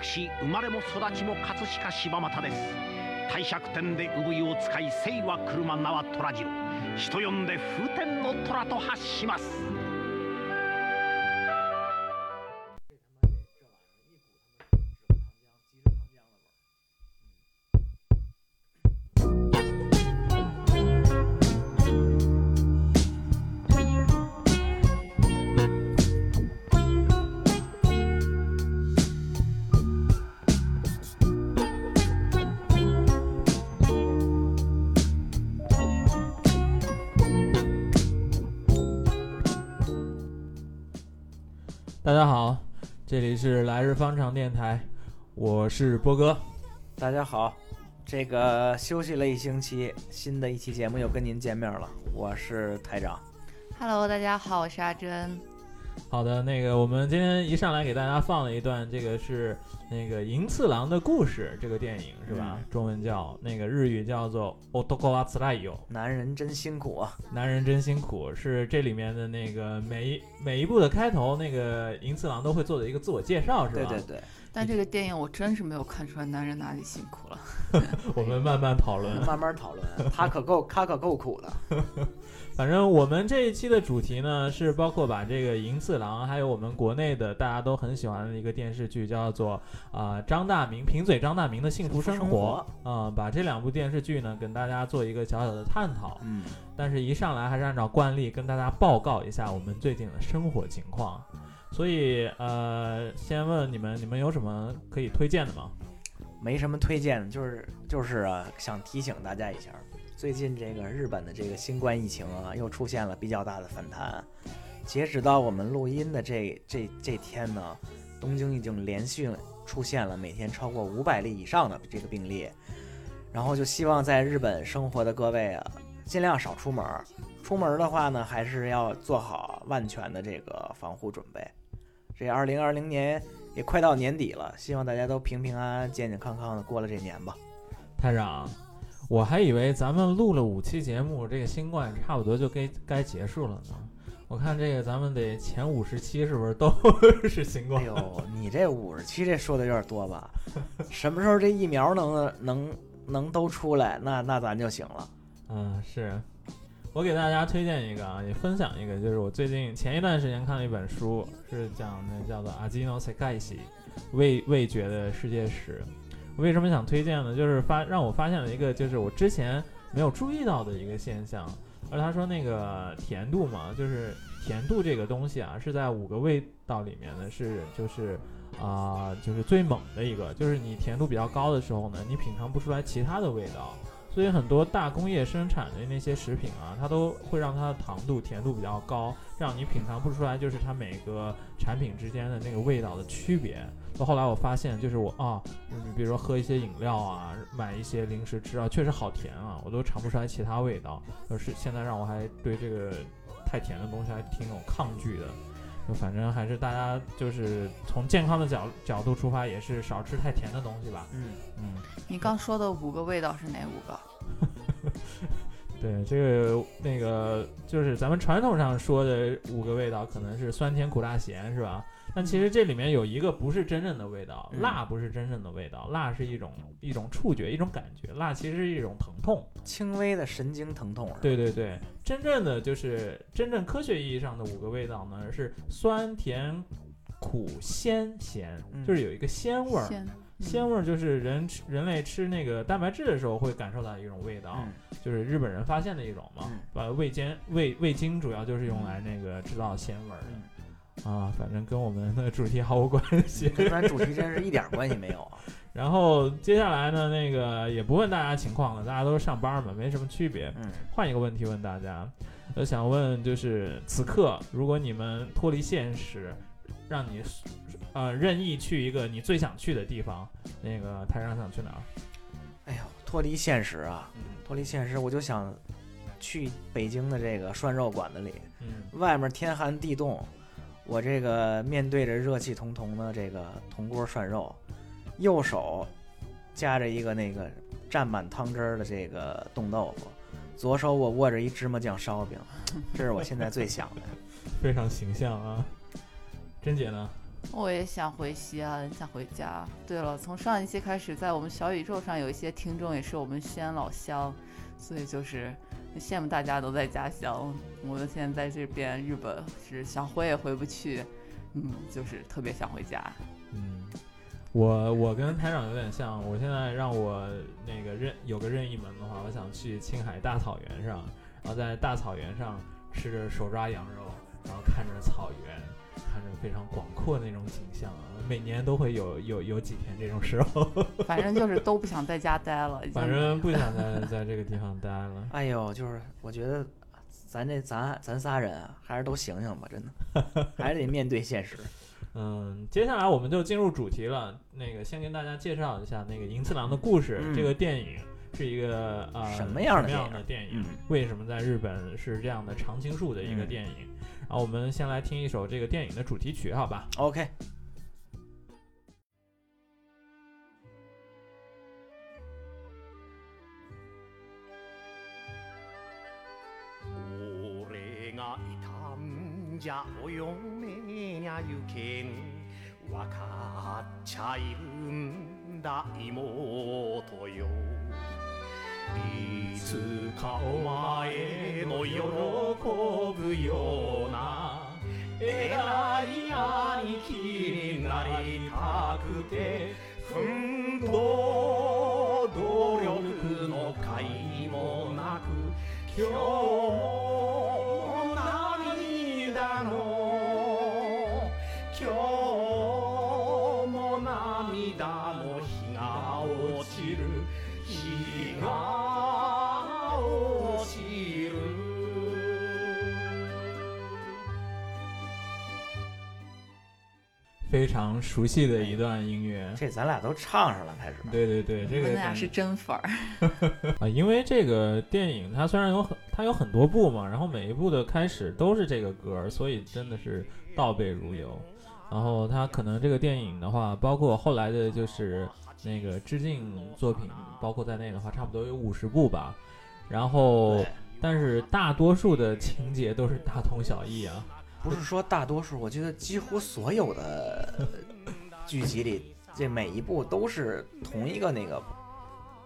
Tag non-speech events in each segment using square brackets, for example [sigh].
私生まれも育ちも葛飾柴又です。帝釈天で産湯を使い姓は車名は虎次郎。人呼んで風天の虎と発します。是来日方长电台，我是波哥。大家好，这个休息了一星期，新的一期节目又跟您见面了，我是台长。Hello，大家好，我是阿珍。好的，那个我们今天一上来给大家放了一段，这个是那个银次郎的故事，这个电影是吧？嗯中文叫那个日语叫做《男はつらいよ》，男人真辛苦啊！男人真辛苦，是这里面的那个每一每一部的开头，那个银次郎都会做的一个自我介绍，是吧？对对对，但这个电影我真是没有看出来男人哪里辛苦了。[laughs] 我们慢慢讨论。慢慢讨论，他可够他可够苦的。 反正我们这一期的主题呢，是包括把这个银次郎，还有我们国内的大家都很喜欢的一个电视剧，叫做啊、呃张大明贫嘴张大明的幸福生活啊、把这两部电视剧呢跟大家做一个小小的探讨。嗯，但是，一上来还是按照惯例跟大家报告一下我们最近的生活情况。所以，呃，先问你们，你们有什么可以推荐的吗？没什么推荐的，就是就是啊，想提醒大家一下，最近这个日本的这个新冠疫情啊，又出现了比较大的反弹。截止到我们录音的这这这天呢，东京已经连续出现了每天超过五百例以上的这个病例，然后就希望在日本生活的各位啊，尽量少出门儿。出门的话呢，还是要做好万全的这个防护准备。这二零二零年也快到年底了，希望大家都平平安安、健健康康的过了这年吧。台长，我还以为咱们录了五期节目，这个新冠差不多就该该结束了呢。我看这个咱们得前五十期是不是都 [laughs] 是新冠？哎呦，你这五十期这说的有点多吧？什么时候这疫苗能能能都出来，那那咱就行了。嗯，是。我给大家推荐一个啊，也分享一个，就是我最近前一段时间看了一本书，是讲的叫做《阿基诺塞盖西》味味觉的世界史。为什么想推荐呢？就是发让我发现了一个，就是我之前没有注意到的一个现象。而他说那个甜度嘛，就是甜度这个东西啊，是在五个味道里面呢，是就是啊、就是最猛的一个。就是你甜度比较高的时候呢，你品尝不出来其他的味道。所以很多大工业生产的那些食品啊，它都会让它的糖度、甜度比较高，让你品尝不出来，就是它每个产品之间的那个味道的区别。到后来我发现，就是我啊，你比如说喝一些饮料啊，买一些零食吃啊，确实好甜啊，我都尝不出来其他味道。就是现在让我还对这个太甜的东西还挺有抗拒的。就反正还是大家就是从健康的角角度出发，也是少吃太甜的东西吧。嗯，嗯。你刚说的五个味道是哪五个？[laughs] 对，这个那个就是咱们传统上说的五个味道，可能是酸甜苦辣咸，是吧？但其实这里面有一个不是真正的味道，嗯辣不是真正的味道，辣是一种一种触觉，一种感觉，辣其实是一种疼痛。轻微的神经疼痛。对对对，真正的就是真正科学意义上的五个味道呢，是酸甜苦鲜咸，嗯就是有一个鲜味儿。鲜鲜味儿就是人吃人类吃那个蛋白质的时候会感受到一种味道。嗯就是日本人发现的一种嘛嗯，把味精味味精主要就是用来那个制造鲜味儿的啊，反正跟我们的主题毫无关系。跟咱主题真是一点关系没有啊。[laughs] 然后接下来呢，那个也不问大家情况了，大家都是上班嘛，没什么区别。嗯，换一个问题问大家，我想问就是此刻如果你们脱离现实，让你呃任意去一个你最想去的地方，那个台上想去哪儿？哎呦，脱离现实啊，脱离现实，我就想去北京的这个涮肉馆子里，嗯外面天寒地冻，我这个面对着热气腾腾的这个铜锅涮肉，右手夹着一个那个蘸满汤汁儿的这个冻豆腐，左手我握着一芝麻酱烧饼，这是我现在最想的。[laughs] 非常形象啊。珍姐呢？我也想回西安，想回家。对了，从上一期开始，在我们小宇宙上有一些听众也是我们西安老乡，所以就是羡慕大家都在家乡。我们现在在这边日本是想回也回不去，嗯，就是特别想回家。嗯，我我跟台长有点像，我现在让我那个任有个任意门的话，我想去青海大草原上，然后在大草原上吃着手抓羊肉，然后看着草原，看着非常广阔那种景象啊，每年都会有有有几天这种时候，[laughs] 反正就是都不想在家待了，反正不想在在这个地方待了。哎呦，就是我觉得咱这咱咱仨人啊，还是都醒醒吧，真的，[laughs] 还是得面对现实。嗯，接下来我们就进入主题了。那个先跟大家介绍一下那个银次郎的故事。嗯这个电影是一个呃什么样的样电影的电影？嗯为什么在日本是这样的常青树的一个嗯电影？然后我们先来听一首这个电影的主题曲，好吧？OK，じゃお嫁にゃゆけん。わかっちゃいるんだ妹よ。いつかお前の喜ぶような偉い兄貴になりたくて奮闘努力の甲斐もなく今日も非常熟悉的一段音乐。这咱俩都唱上了，开始。对对对，这个咱俩是真粉儿。[laughs] 啊，因为这个电影它虽然有很它有很多部嘛，然后每一部的开始都是这个歌儿，所以真的是倒背如流。然后它可能这个电影的话，包括后来的就是那个致敬作品，包括在内的话，差不多有五十部吧。然后，但是大多数的情节都是大同小异啊。不是说大多数，我觉得几乎所有的剧集里，这每一部都是同一个那个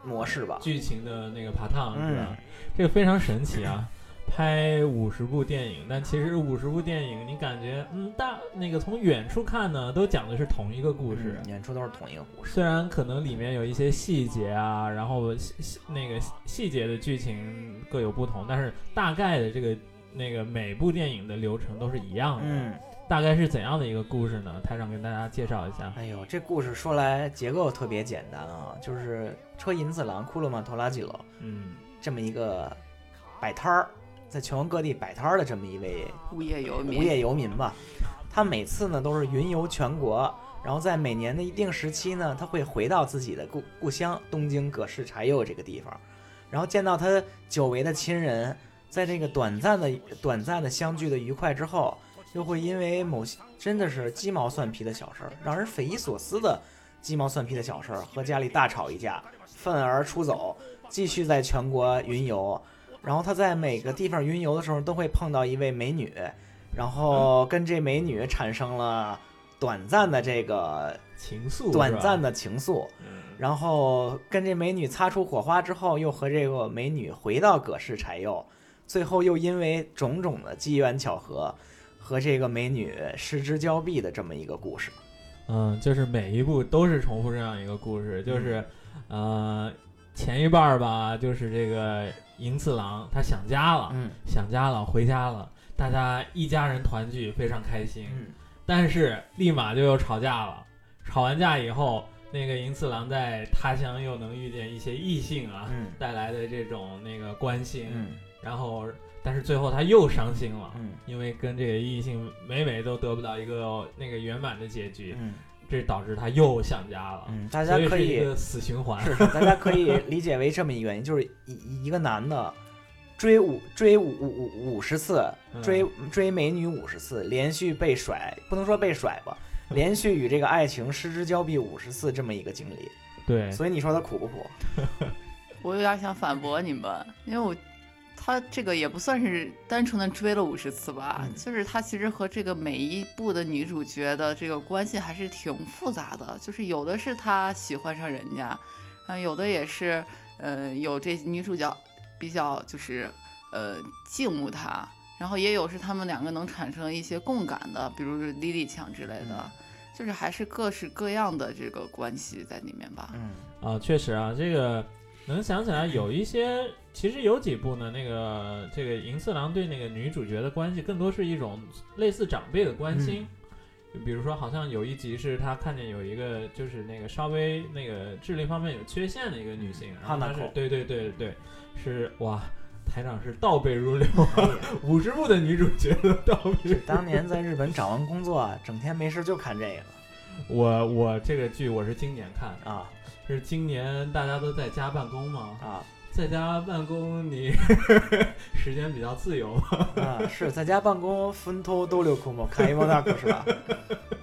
模式吧？剧情的那个爬烫是吧？嗯这个非常神奇啊！拍五十部电影，但其实五十部电影，你感觉嗯大那个从远处看呢，都讲的是同一个故事。嗯演出都是同一个故事。虽然可能里面有一些细节啊，然后细细那个细节的剧情各有不同，但是大概的这个那个每部电影的流程都是一样的。嗯，大概是怎样的一个故事呢？台长跟大家介绍一下。哎呦，这故事说来结构特别简单啊，就是车银次郎库鲁马托拉吉罗嗯这么一个摆摊儿，在全国各地摆摊儿的这么一位无业游民，无业游民吧。他每次呢都是云游全国，然后在每年的一定时期呢，他会回到自己的故故乡东京葛饰柴又这个地方，然后见到他久违的亲人，在这个短暂的短暂的相聚的愉快之后，又会因为某些真的是鸡毛蒜皮的小事儿，让人匪夷所思的鸡毛蒜皮的小事儿，和家里大吵一架，愤而出走，继续在全国云游。然后他在每个地方云游的时候，都会碰到一位美女，然后跟这美女产生了短暂的这个情愫，短暂的，情愫，嗯。然后跟这美女擦出火花之后，又和这个美女回到葛氏柴又，最后又因为种种的机缘巧合，和这个美女失之交臂的这么一个故事。嗯，就是每一部都是重复这样一个故事，就是，呃，前一半儿吧，就是这个银次郎他想家了，嗯。想家了，回家了，大家一家人团聚，非常开心。嗯。但是立马就又吵架了，吵完架以后，那个银次郎在他乡又能遇见一些异性啊，嗯。带来的这种那个关心，嗯然后，但是最后他又伤心了，嗯因为跟这个异性每每都得不到一个那个圆满的结局，嗯这导致他又想家了，嗯，大家可以死循环。是是，大家可以理解为这么一个原因，就是一一个男的追五追五五五五十次，嗯追追美女五十次，连续被甩，不能说被甩吧，连续与这个爱情失之交臂五十次这么一个经历，对，所以你说他苦不苦？[laughs] 我有点想反驳你们，因为我他这个也不算是单纯的追了五十次吧，嗯。就是他其实和这个每一部的女主角的这个关系还是挺复杂的，就是有的是他喜欢上人家，啊，有的也是呃有这女主角比较就是呃敬慕他，然后也有是他们两个能产生一些共感的，比如是莉莉强之类的，就是还是各式各样的这个关系在里面吧。嗯。啊，确实啊，这个能想起来有一些，其实有几部呢，那个这个银次郎对那个女主角的关系，更多是一种类似长辈的关心。就比如说，好像有一集是他看见有一个就是那个稍微那个智力方面有缺陷的一个女性，然后她是 Hanako 对对对对，是哇，台长是倒背如流啊，五十部的女主角都倒背如流。当年在日本找完工作啊，整天没事就看这个我我这个剧我是今年看的，啊是今年大家都在家办公嘛，啊在家办公你 [laughs] 时间比较自由嘛，啊！是在家办公，分头都留空吗？看一波大是吧？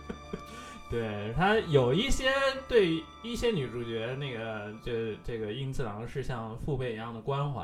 [laughs] 对他有一些对一些女主角那个这这个英次郎是像父辈一样的关怀，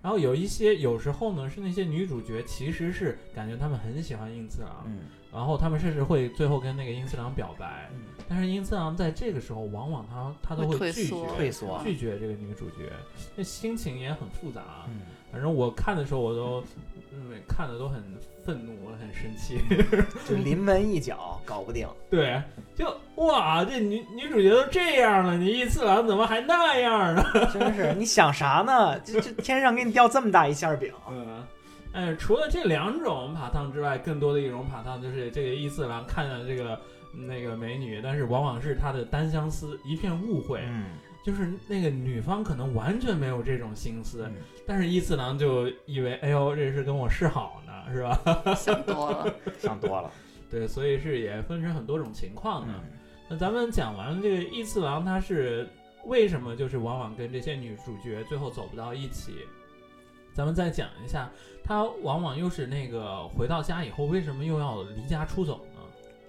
然后有一些有时候呢是那些女主角其实是感觉他们很喜欢英次郎，嗯然后他们甚至会最后跟那个英次郎表白，嗯，但是英次郎在这个时候往往他他都会拒绝退缩拒绝这个女主角，那心情也很复杂。嗯反正我看的时候我都嗯看的都很愤怒，我很生气。[laughs] 就临门一脚搞不定。对，就哇，这女女主角都这样了，你一次郎怎么还那样呢？[laughs] 真是，你想啥呢？这这天上给你掉这么大一馅饼，嗯，哎，除了这两种爬烫之外，更多的一种爬烫就是这个一次郎看到这个那个美女，但是往往是他的单相思，一片误会，嗯，就是那个女方可能完全没有这种心思，嗯但是一次郎就以为，哎呦，这是跟我示好呢，是吧？[laughs] 想多了，想多了。对，所以是也分成很多种情况的。嗯那咱们讲完这个义次郎，他是为什么就是往往跟这些女主角最后走不到一起？咱们再讲一下，他往往又是那个回到家以后，为什么又要离家出走呢？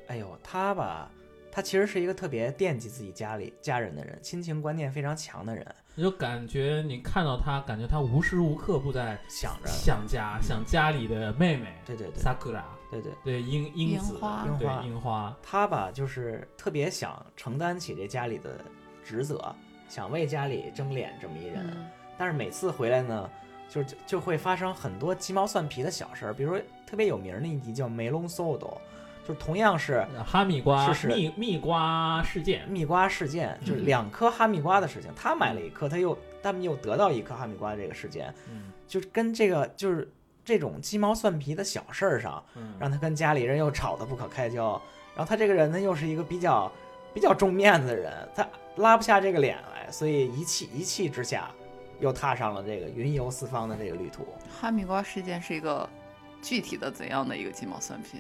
哎呦，他吧，他其实是一个特别惦记自己家里家人的人，亲情观念非常强的人，你就感觉你看到他，感觉他无时无刻不在想着，想家，想家里的妹妹对对对，Sakura，对对。对樱樱樱子，花。对樱花。樱花，他吧，就是特别想承担起这家里的职责，想为家里争脸这么一人。嗯。但是每次回来呢，就就就会发生很多鸡毛蒜皮的小事儿，比如说特别有名的一集叫《梅隆 Sodo》，就是同样是哈密瓜是是蜜蜜瓜事件，蜜瓜事件，就是两颗哈密瓜的事情。他买了一颗，他又他们又得到一颗哈密瓜这个事件，嗯就是跟这个就是这种鸡毛蒜皮的小事儿上，嗯，让他跟家里人又吵得不可开交。然后他这个人呢，又是一个比较比较重面子的人，他拉不下这个脸来，所以一气一气之下，又踏上了这个云游四方的这个旅途。哈密瓜事件是一个具体的怎样的一个鸡毛蒜皮？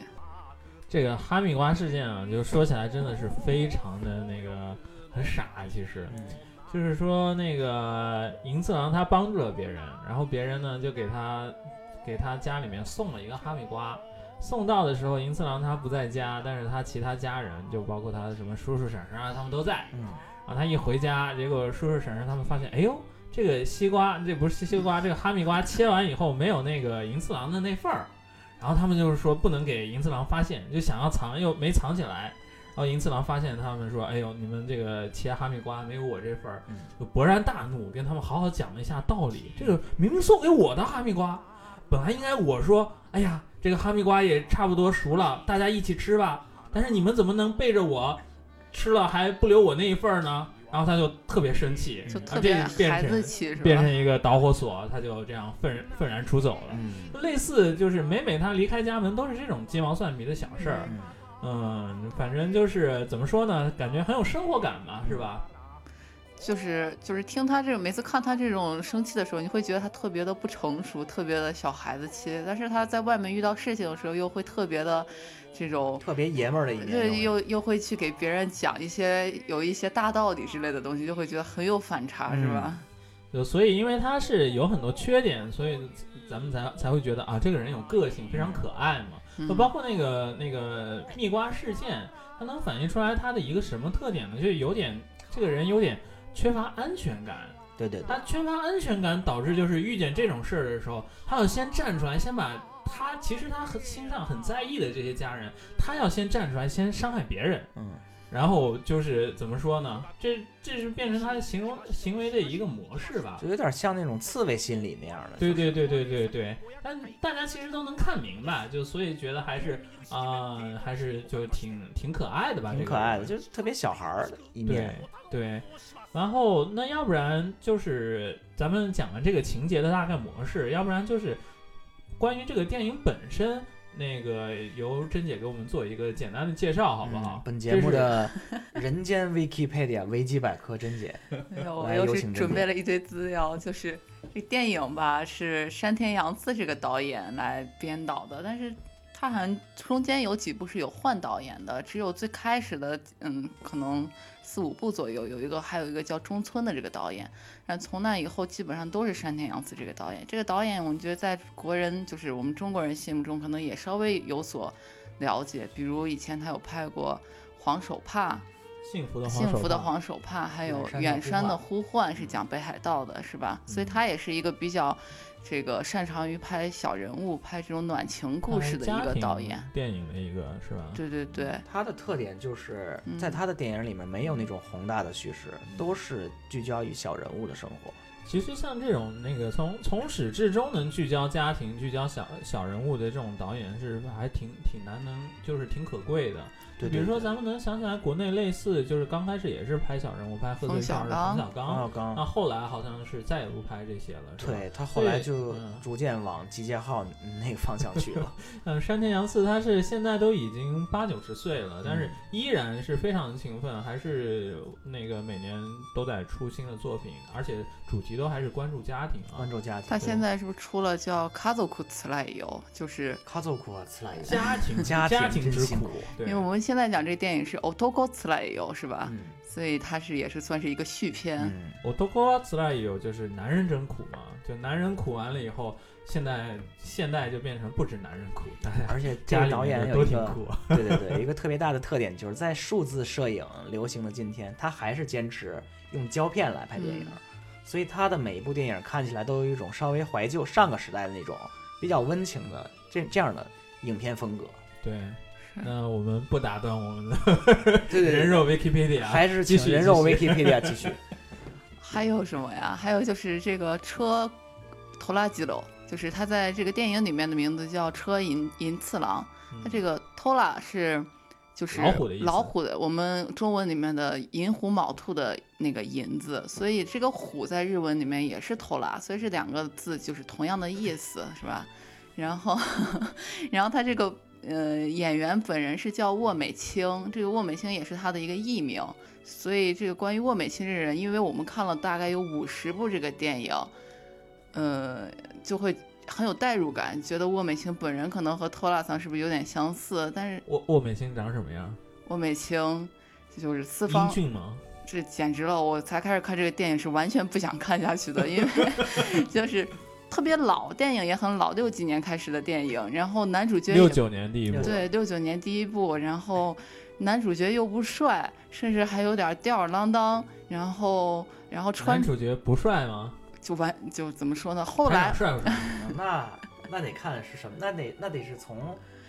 这个哈密瓜事件啊，就说起来真的是非常的那个很傻，其实嗯就是说那个银次郎他帮助了别人，然后别人呢就给他给他家里面送了一个哈密瓜。送到的时候，银次郎他不在家，但是他其他家人就包括他的什么叔叔婶婶啊，他们都在。嗯然后他一回家，结果叔叔婶婶他们发现，哎呦，这个西瓜，这不是西瓜，这个哈密瓜切完以后没有那个银次郎的那份儿，然后他们就是说不能给银次郎发现，就想要藏又没藏起来。然后银次郎发现他们说，哎呦，你们这个切哈密瓜没有我这份儿嗯，就勃然大怒，跟他们好好讲了一下道理。这个明明送给我的哈密瓜，本来应该我说，哎呀，这个哈密瓜也差不多熟了，大家一起吃吧。但是你们怎么能背着我吃了还不留我那一份儿呢？然后他就特别生气，就特别孩子气是吧？变成一个导火索，他就这样愤愤然出走了。嗯类似就是每每他离开家门都是这种鸡毛蒜皮的小事儿，嗯嗯，反正就是怎么说呢，感觉很有生活感嘛，是吧？就是就是听他这种每次看他这种生气的时候，你会觉得他特别的不成熟，特别的小孩子气。但是他在外面遇到事情的时候，又会特别的这种，特别爷们儿的一面。对，又又会去给别人讲一些有一些大道理之类的东西，就会觉得很有反差，是吧？就所以因为他是有很多缺点，所以咱们才才会觉得啊，这个人有个性，非常可爱嘛。嗯就包括那个那个蜜瓜事件，它能反映出来他的一个什么特点呢？就是有点这个人有点缺乏安全感，对对对，他缺乏安全感，导致就是遇见这种事儿的时候，他要先站出来，先把他其实他很心上很在意的这些家人，他要先站出来，先伤害别人，嗯，然后就是怎么说呢？这这是变成他的行为行为的一个模式吧就？有点像那种刺猬心理那样的。对对对对对对，但大家其实都能看明白，就所以觉得还是啊、还是就挺挺可爱的吧，挺可爱的，人就是特别小孩儿的一对面。对，然后那要不然就是咱们讲完这个情节的大概模式，要不然就是关于这个电影本身，那个由甄姐给我们做一个简单的介绍，好不好？嗯本节目的 [laughs] 人间 Wikipedia 维基百科甄姐，没有，我又是准备了一堆资料，就是这电影吧是山田洋次这个导演来编导的，但是他好像中间有几部是有换导演的，只有最开始的嗯可能四五部左右有一个还有一个叫中村的这个导演，然后从那以后基本上都是山田洋次这个导演。这个导演我觉得在国人就是我们中国人心目中可能也稍微有所了解，比如以前他有拍过《黄手帕》。幸福的黄幸福的手帕黄手帕，还有远远山的呼呼唤是讲北海道的，是吧？所以嗯他也是一个比较这个擅长于拍小人物、拍这种暖情故事的一个导演。电影的一个是吧？对对对，他的特点就是嗯在他的电影里面没有那种宏大的叙事，都是聚焦于小人物的生活。其实像这种那个从从始至终能聚焦家庭、聚焦小小人物的这种导演是还挺挺难能，就是挺可贵的。对，比如说，咱们能想起来国内类似，就是刚开始也是拍小人物，拍贺岁冯小相声的冯小刚，冯小刚那后来好像是再也不拍这些了，对他后来就嗯逐渐往集结号那个方向去了。[laughs] 嗯，山田洋次他是现在都已经八九十岁了，但是嗯依然是非常勤奋，还是那个每年都在出新的作品，而且主题都还是关注家庭啊关。注家庭，他现在是不是出了叫《卡佐库茨来游》？就是卡祖库啊，次来一家庭家家庭庭之苦真辛苦，对因为我们现在讲这电影是《Otoko 茨莱游》，是吧？嗯所以它是也是算是一个续篇。嗯，我多过自来也有，就是男人真苦嘛，就男人苦完了以后，现在现代就变成不止男人苦，而且这家个导演有一个，都挺苦。[laughs] 对对对，一个特别大的特点就是在数字摄影流行的今天，他还是坚持用胶片来拍电影，嗯所以他的每一部电影看起来都有一种稍微怀旧上个时代的那种比较温情的这这样的影片风格。对，[laughs] 那我们不打断我们的对对对，[laughs] 人肉 Wikipedia，还是继续人肉继续 Wikipedia 继续。还有什么呀？还有就是这个车拖拉机楼，就是他在这个电影里面的名字叫车银银次郎。他这个 Tola 是就是老虎的意思老虎的，我们中文里面的银虎卯兔的那个银字，所以这个虎在日文里面也是 Tola，所以这两个字就是同样的意思，是吧？然后，[laughs] 然后他这个呃演员本人是叫沃美清，这个沃美清也是他的一个艺名，所以这个关于沃美清这个人，因为我们看了大概有五十部这个电影，呃，就会很有代入感，觉得沃美清本人可能和托拉桑是不是有点相似？但是沃沃美清长什么样？沃美清就是四英方，俊吗？这简直了！我才开始看这个电影是完全不想看下去的，因为 [laughs] 就是特别老，电影也很老，六几年开始的电影，然后男主角六九年第一部，对，六九年第一部，然后男主角又不帅，甚至还有点吊儿郎当，然后然后穿男主角不帅吗？就完就怎么说呢？后来帅不帅？[laughs] 那那得看是什么，那得那得是从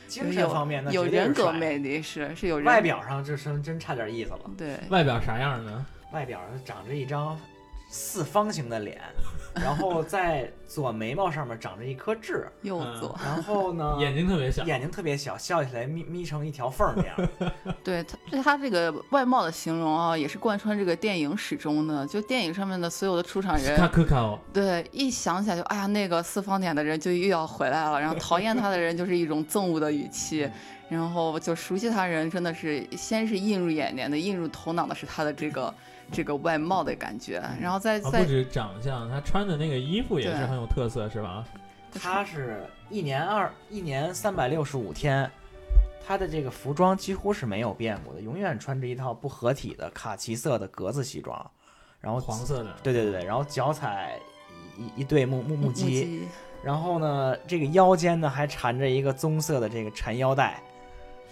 精神方面，那有人格魅力是是有人外表上这真真差点意思了。对外表啥样呢？外表上长着一张四方形的脸，[laughs] 然后在左眉毛上面长着一颗痣，右嗯。左，然后呢，[laughs] 眼睛特别小，眼睛特别小，笑起来眯眯成一条缝儿那样。对他对他这个外貌的形容啊，也是贯穿这个电影始终的。就电影上面的所有的出场人卡，克卡哦，对，一想起来就哎呀，那个四方脸的人就又要回来了，然后讨厌他的人就是一种憎恶的语气，然后就熟悉他人真的是先是映入眼帘的、映入头脑的是他的这个这个外貌的感觉，然后再啊，再不止长相，他穿的那个衣服也是很有特色，是吧？他是一年二一年三百六十五天，他的这个服装几乎是没有变过的，永远穿着一套不合体的卡其色的格子西装，然后黄色的，对对对，然后脚踩一一对木木木屐，然后呢，这个腰间呢还缠着一个棕色的这个缠腰带，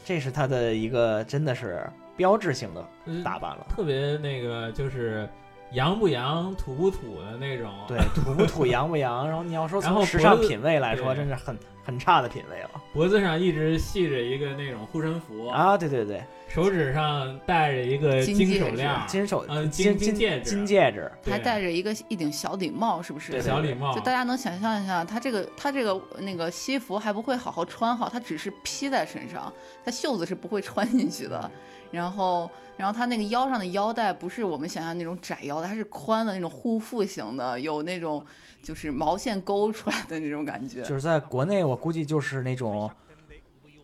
这是他的一个真的是标志性的打扮了。特别那个就是洋不洋、土不土的那种。对，土不土，洋不洋。[laughs] 然后你要说从时尚品味来说，真是很很差的品味了脖子上一直系着一个那种护身符，啊！对对对，手指上戴着一个金金戒指手链，金手嗯金金戒指金戒指，还戴着一个一顶小礼帽，是不是？对小礼帽就，大家能想象一下，他这个他这个那个西服还不会好好穿好，他只是披在身上，他袖子是不会穿进去的。然后，然后他那个腰上的腰带不是我们想象那种窄腰带，它是宽的那种护腹型的，有那种就是毛线勾出来的那种感觉。就是在国内，我估计就是那种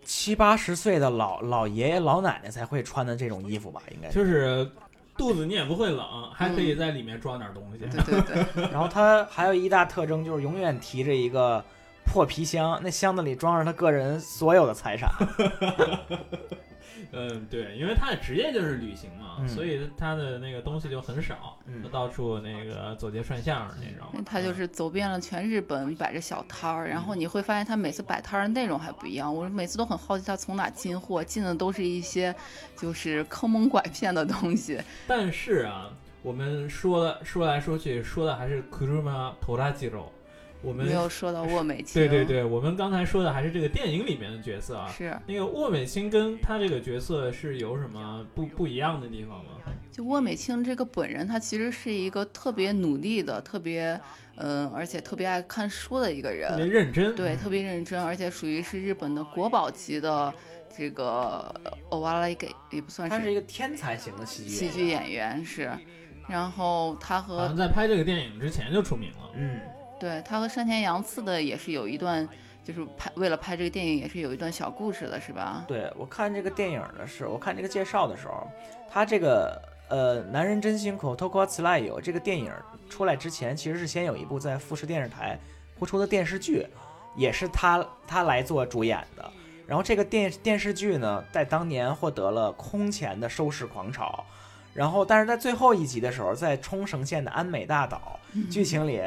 七八十岁的老老爷爷老奶奶才会穿的这种衣服吧，应该是。就是肚子你也不会冷，还可以在里面装点东西。对对对，[laughs] 然后他还有一大特征就是永远提着一个破皮箱，那箱子里装着他个人所有的财产。[laughs] 嗯，对，因为他的职业就是旅行嘛，嗯所以他的那个东西就很少，嗯就到处那个走街串巷儿那种。他就是走遍了全日本，摆着小摊儿，然后你会发现他每次摆摊儿的内容还不一样。我每次都很好奇他从哪进货，进的都是一些就是坑蒙拐骗的东西。但是啊，我们说了说来说去说的还是 Kuruma Torajiro，我们没有说到 [laughs] 沃美清，对对，对，我们刚才说的还是这个电影里面的角色啊。是那个沃美清跟他这个角色是有什么不不一样的地方吗？就沃美清这个本人，他其实是一个特别努力的、特别嗯、而且特别爱看书的一个人特别。认真，对，特别认真，而且属于是日本的国宝级的这个欧瓦莱给也不算是他是是一个天才型的喜剧喜剧演员是。然后他和在拍这个电影之前就出名了。嗯，对他和山田洋次的也是有一段，就是拍为了拍这个电影也是有一段小故事的，是吧？对我看这个电影的时候，我看这个介绍的时候，他这个呃《男人真辛苦》透过此来有这个电影出来之前，其实是先有一部在富士电视台播出的电视剧，也是他他来做主演的。然后这个电电视剧呢，在当年获得了空前的收视狂潮。然后，但是在最后一集的时候，在冲绳县的安美大岛，剧情里，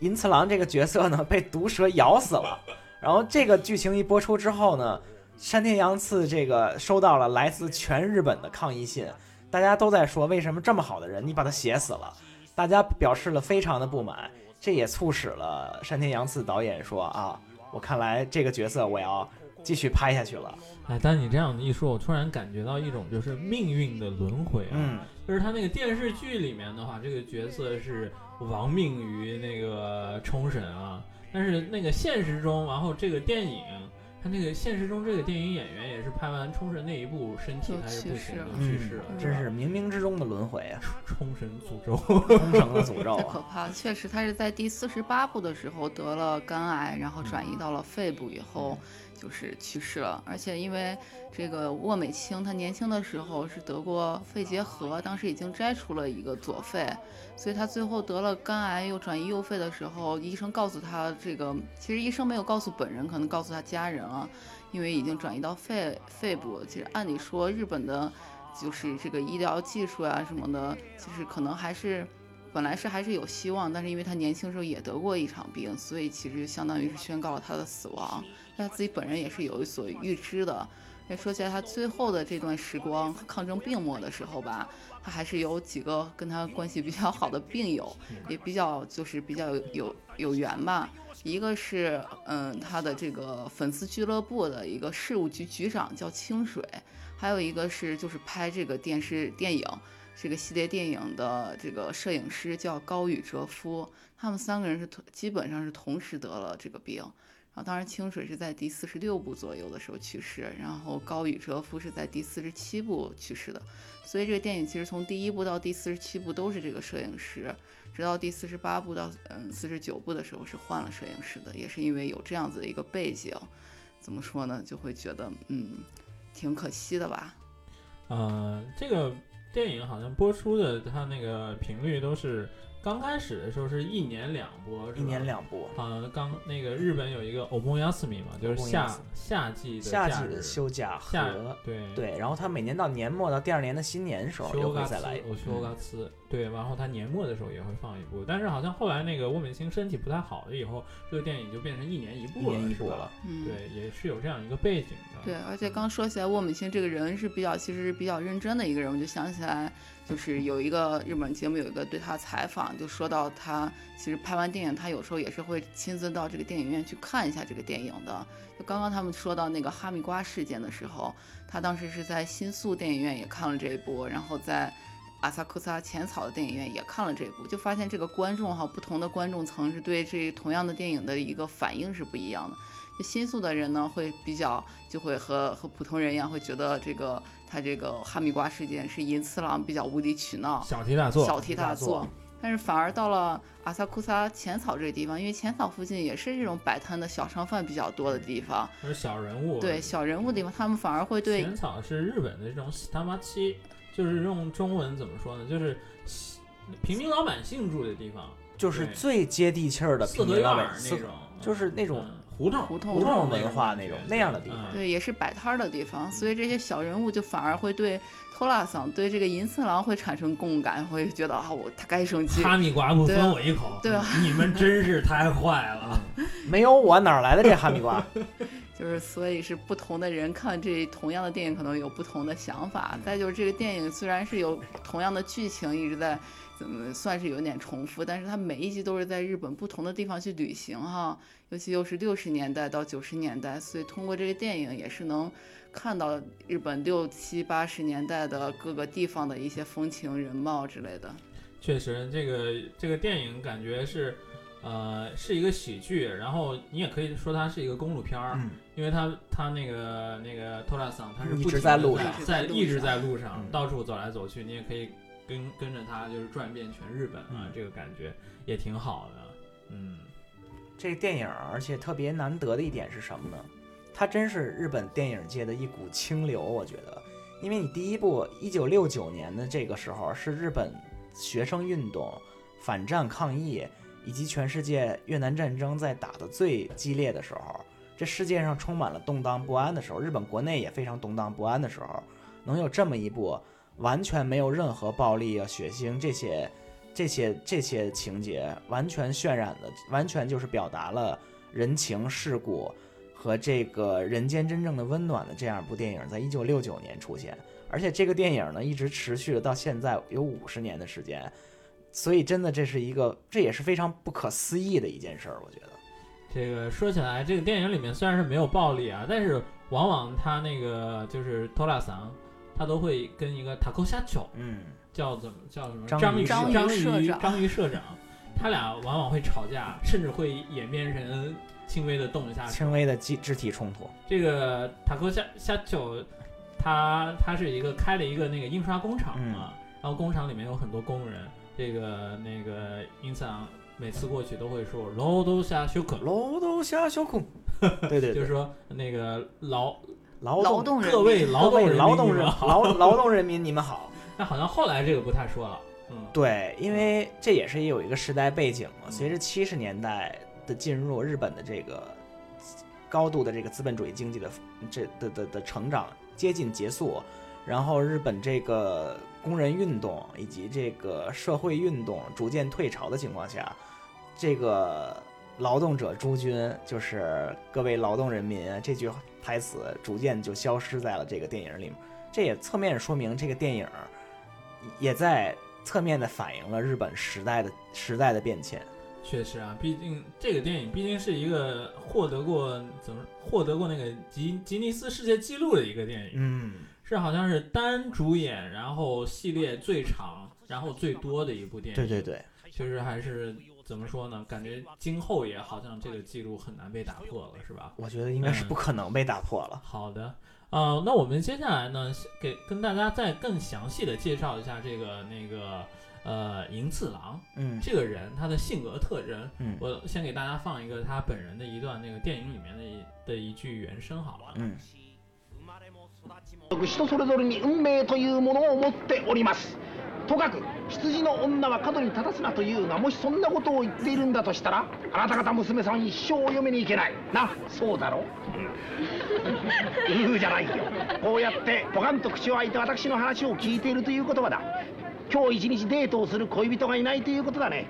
银次郎这个角色呢被毒蛇咬死了。[laughs] 然后这个剧情一播出之后呢，山田洋次这个收到了来自全日本的抗议信，大家都在说为什么这么好的人你把他写死了，大家表示了非常的不满，这也促使了山田洋次导演说啊，我看来这个角色我要继续拍下去了。哎，但你这样一说，我突然感觉到一种就是命运的轮回啊。嗯，就是他那个电视剧里面的话，这个角色是亡命于那个冲绳啊，但是那个现实中，然后这个电影，他那个现实中这个电影演员也是拍完冲绳那一部，身体就还是不行去世了，真是冥冥之中的轮回啊，冲绳诅咒。[laughs] 冲绳的诅咒太可啊。怕了！确实，他是在第四十八部的时候得了肝癌，然后转移到了肺部以后，就是去世了。而且因为这个沃美清，他年轻的时候是得过肺结核，当时已经摘除了一个左肺，所以他最后得了肝癌又转移右肺的时候，医生告诉他这个，其实医生没有告诉本人，可能告诉他家人了，因为已经转移到肺肺部。其实按理说，日本的。就是这个医疗技术啊什么的，其实可能还是本来是还是有希望，但是因为他年轻时候也得过一场病，所以其实就相当于是宣告了他的死亡。他自己本人也是有所预知的。那说起来，他最后的这段时光，抗争病末的时候吧，他还是有几个跟他关系比较好的病友，也比较就是比较有有有缘吧。一个是嗯，他的这个粉丝俱乐部的一个事务局局长叫清水，还有一个是就是拍这个电视电影这个系列电影的这个摄影师叫高宇哲夫，他们三个人是同基本上是同时得了这个病。啊当然清水是在第四十六部左右的时候去世，然后高宇哲夫是在第四十七部去世的。所以这个电影其实从第一部到第四十七部都是这个摄影师，直到第四十八部到嗯四十九部的时候是换了摄影师的，也是因为有这样子的一个背景，怎么说呢，就会觉得嗯挺可惜的吧。呃，这个电影好像播出的它那个频率都是刚开始的时候是一年两播，一年两部，好像刚那个日本有一个 o m o y a s m i 嘛，就是夏夏季的夏季的休假夏和对对，然后他每年到年末到第二年的新年的时候又修嘎会再来一部。我修嘎斯对，然后他年末的时候也会放一部，但是好像后来那个沃美清身体不太好了以后，这个电影就变成一年一部了，一年一部了。嗯，对，也是有这样一个背景的。对，而且刚说起来，沃美清这个人是比较，其实是比较认真的一个人。我就想起来，就是有一个日本节目有一个对他采访，就说到他其实拍完电影，他有时候也是会亲自到这个电影院去看一下这个电影的。就刚刚他们说到那个哈密瓜事件的时候，他当时是在新宿电影院也看了这一部，然后在阿萨库萨浅草的电影院也看了这一部，就发现这个观众哈，不同的观众层是对这同样的电影的一个反应是不一样的。就新宿的人呢，会比较就会和和普通人一样，会觉得这个他这个哈密瓜事件是银次郎比较无理取闹，小题大做，小题大大做。但是反而到了阿萨库萨浅草这个地方，因为浅草附近也是这种摆摊的小商贩比较多的地方，是小人物。对小人物的地方，他们反而会对浅草是日本的这种喜他妈七，就是用中文怎么说呢？就是平民老百姓住的地方，就是最接地气儿的四合院平民老百那，种，就是那种嗯胡同胡同胡同文化那种那样的地方嗯对，也是摆摊儿的地方，所以这些小人物就反而会对托拉桑、对这个银次郎会产生共感，会觉得啊，我他该生气。哈密瓜不分我一口，对啊 [laughs] 你们真是太坏了。[laughs] 没有我哪儿来的这哈密瓜？[laughs] 就是所以是不同的人看这同样的电影可能有不同的想法。再就是这个电影虽然是有同样的剧情一直在怎么算是有点重复，但是它每一集都是在日本不同的地方去旅行哈，尤其又是六十年代到九十年代，所以通过这个电影也是能看到日本六七八十年代的各个地方的一些风情人貌之类的。确实，这个这个电影感觉是，呃，是一个喜剧，然后你也可以说它是一个公路片儿，嗯，因为他他那个那个托拉桑他是一直不停在路上在一直在路一直上在路上嗯到处走来走去，你也可以跟跟着他就是转遍全日本啊嗯，这个感觉也挺好的，嗯，这个电影儿，而且特别难得的一点是什么呢？它真是日本电影界的一股清流，我觉得，因为你第一部一九六九年的这个时候是日本学生运动、反战抗议以及全世界越南战争在打的最激烈的时候，这世界上充满了动荡不安的时候，日本国内也非常动荡不安的时候，能有这么一部完全没有任何暴力啊、血腥这些。这些这些情节完全渲染的，完全就是表达了人情世故和这个人间真正的温暖的这样一部电影，在一九六九年出现，而且这个电影呢一直持续了到现在有五十年的时间，所以真的这是一个，这也是非常不可思议的一件事儿，我觉得。这个说起来，这个电影里面虽然是没有暴力啊，但是往往他那个就是托拉桑，他都会跟一个塔扣下球嗯，叫怎么叫什么章鱼章鱼章鱼章鱼社长章鱼社长，他俩往往会吵架，甚至会演变成轻微的动一下。轻微的肢肢体冲突。这个塔克夏夏九，他他是一个开了一个那个印刷工厂嗯嘛，然后工厂里面有很多工人，这个那个印桑每次过去都会说“劳动下休克劳动下小空，对”，对对，[laughs] 就是说那个劳劳动劳动人各位劳动人民劳动人你们好劳劳动人民你们好。[laughs] 那好像后来这个不太说了，嗯，对，因为这也是有一个时代背景嘛。随着七十年代的进入，日本的这个高度的这个资本主义经济的这的的的成长接近结束，然后日本这个工人运动以及这个社会运动逐渐退潮的情况下，这个劳动者诸君就是各位劳动人民这句台词逐渐就消失在了这个电影里面。这也侧面说明这个电影也在侧面的反映了日本时代的时代的变迁。确实啊，毕竟这个电影毕竟是一个获得过怎么获得过那个吉吉尼斯世界纪录的一个电影，嗯，是好像是单主演，然后系列最长，然后最多的一部电影。对对，对，确实还是怎么说呢？感觉今后也好像这个记录很难被打破了，是吧？我觉得应该是嗯不可能被打破了。好的，呃，那我们接下来呢，给跟大家再更详细的介绍一下这个那个呃银次郎嗯这个人他的性格特征。嗯我先给大家放一个他本人的一段那个电影里面的一的一句原声好了。嗯，人それぞれに運命というものを持っております とかく羊の女は角に立たすなというがもしそんなことを言っているんだとしたらあなた方娘さん一生お嫁に行けない。なそうだろ？ううじゃないよ。こうやってポカンと口を開いて私の話を聞いているということはだ。今日一日デートをする恋人がいないということだね。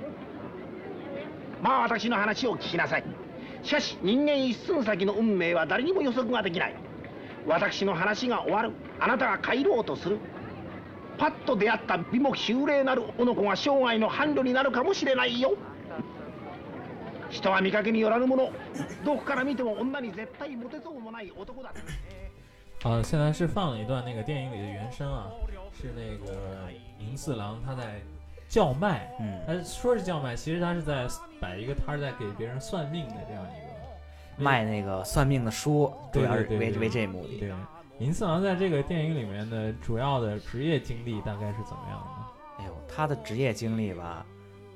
まあ私の話を聞きなさい。しかし人間一寸先の運命は誰にも予測ができない。私の話が終わる。あなたが帰ろうとする。パッと出会った美も秀麗なる男が生涯の伴侶になるかもしれないよ。人は見かけによらぬもの。どこから見ても女に絶対モテそうもない男だ。好，现在是放了一段那个电影里的原声啊，是那个银四郎他在叫卖，嗯，他说是叫卖，其实他是在摆一个摊儿，在给别人算命的这样一个。卖那个算命的书，主对要为为这目的。对，银四郎在这个电影里面的主要的职业经历大概是怎么样的呢？哎呦，他的职业经历吧，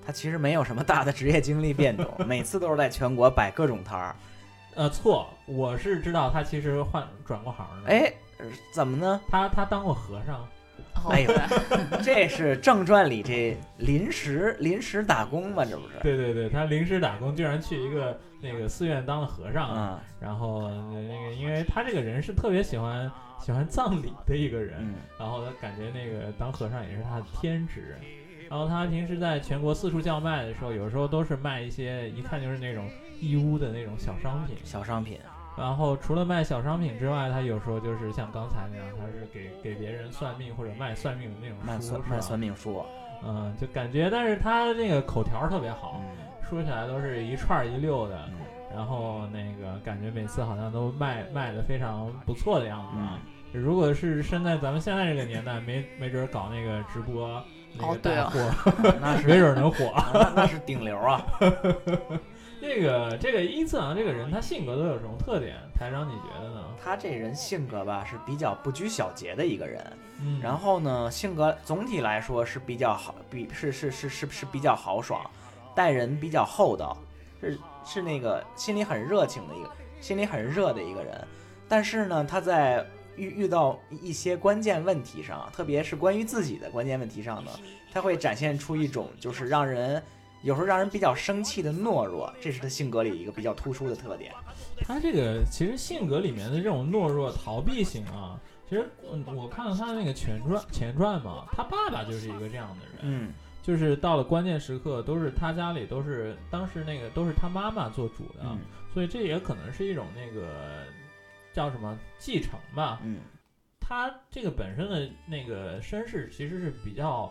他其实没有什么大的职业经历变动，每次都是在全国摆各种摊儿。[laughs] 呃，错，我是知道他其实换转过行的。，哎，呃怎么呢？他他当过和尚。哦哎呦，[laughs] 这是正传里这临时临时打工嘛，这不是？对对对，他临时打工，居然去一个那个寺院当了和尚。啊，然后那个，因为他这个人是特别喜欢喜欢葬礼的一个人，嗯然后他感觉那个当和尚也是他的天职。然后他平时在全国四处叫卖的时候，有时候都是卖一些一看就是那种义乌的那种小商品。小商品。然后除了卖小商品之外，他有时候就是像刚才那样，他是给给别人算命或者卖算命的那种书，卖算卖算命书，嗯，就感觉，但是他那个口条特别好，嗯说起来都是一串一溜的，嗯然后那个感觉每次好像都卖卖的非常不错的样子啊。嗯，如果是身在咱们现在这个年代，没没准儿搞那个直播那个哦对啊带货，那是没准儿能火。那那是顶流啊。[laughs] 那个这个伊次郎这个人，他性格都有什么特点？台长你觉得呢？他这人性格吧是比较不拘小节的一个人，嗯，然后呢，性格总体来说是比较好，比是是是是是比较豪爽，待人比较厚道，是是那个心里很热情的一个，心里很热的一个人。但是呢，他在遇遇到一些关键问题上，特别是关于自己的关键问题上呢，他会展现出一种就是让人有时候让人比较生气的懦弱，这是他性格里一个比较突出的特点。他这个其实性格里面的这种懦弱、逃避型啊，其实嗯，我看了他那个前传前传嘛，他爸爸就是一个这样的人，嗯就是到了关键时刻，都是他家里都是当时那个都是他妈妈做主的，嗯所以这也可能是一种那个叫什么继承吧。嗯他这个本身的那个身世其实是比较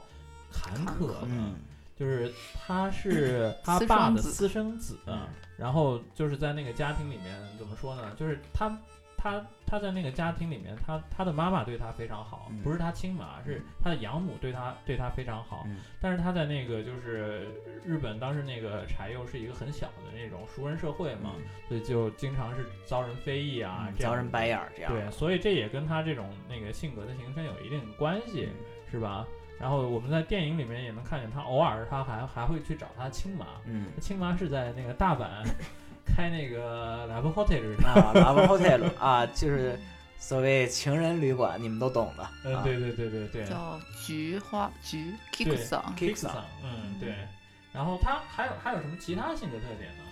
坎坷的，嗯就是他是他爸的私生子，嗯然后就是在那个家庭里面怎么说呢？就是他他他在那个家庭里面，他他的妈妈对他非常好，嗯不是他亲妈，是他的养母对他对他非常好。嗯但是他在那个就是日本当时那个柴又是一个很小的那种熟人社会嘛，所以就经常是遭人非议啊，这样嗯遭人白眼儿这样。对，所以这也跟他这种那个性格的形成有一定关系，是吧？然后我们在电影里面也能看见他偶尔他还还会去找他亲妈，嗯亲妈是在那个大阪 [laughs] 开那个 Love Hotel 的。啊，Love Hotel 啊，就是所谓情人旅馆，你们都懂的。嗯，啊对对对对对叫菊花菊 Kick 桑，，Kick Kick-san 桑，嗯对。然后他还有还有什么其他性格特点呢？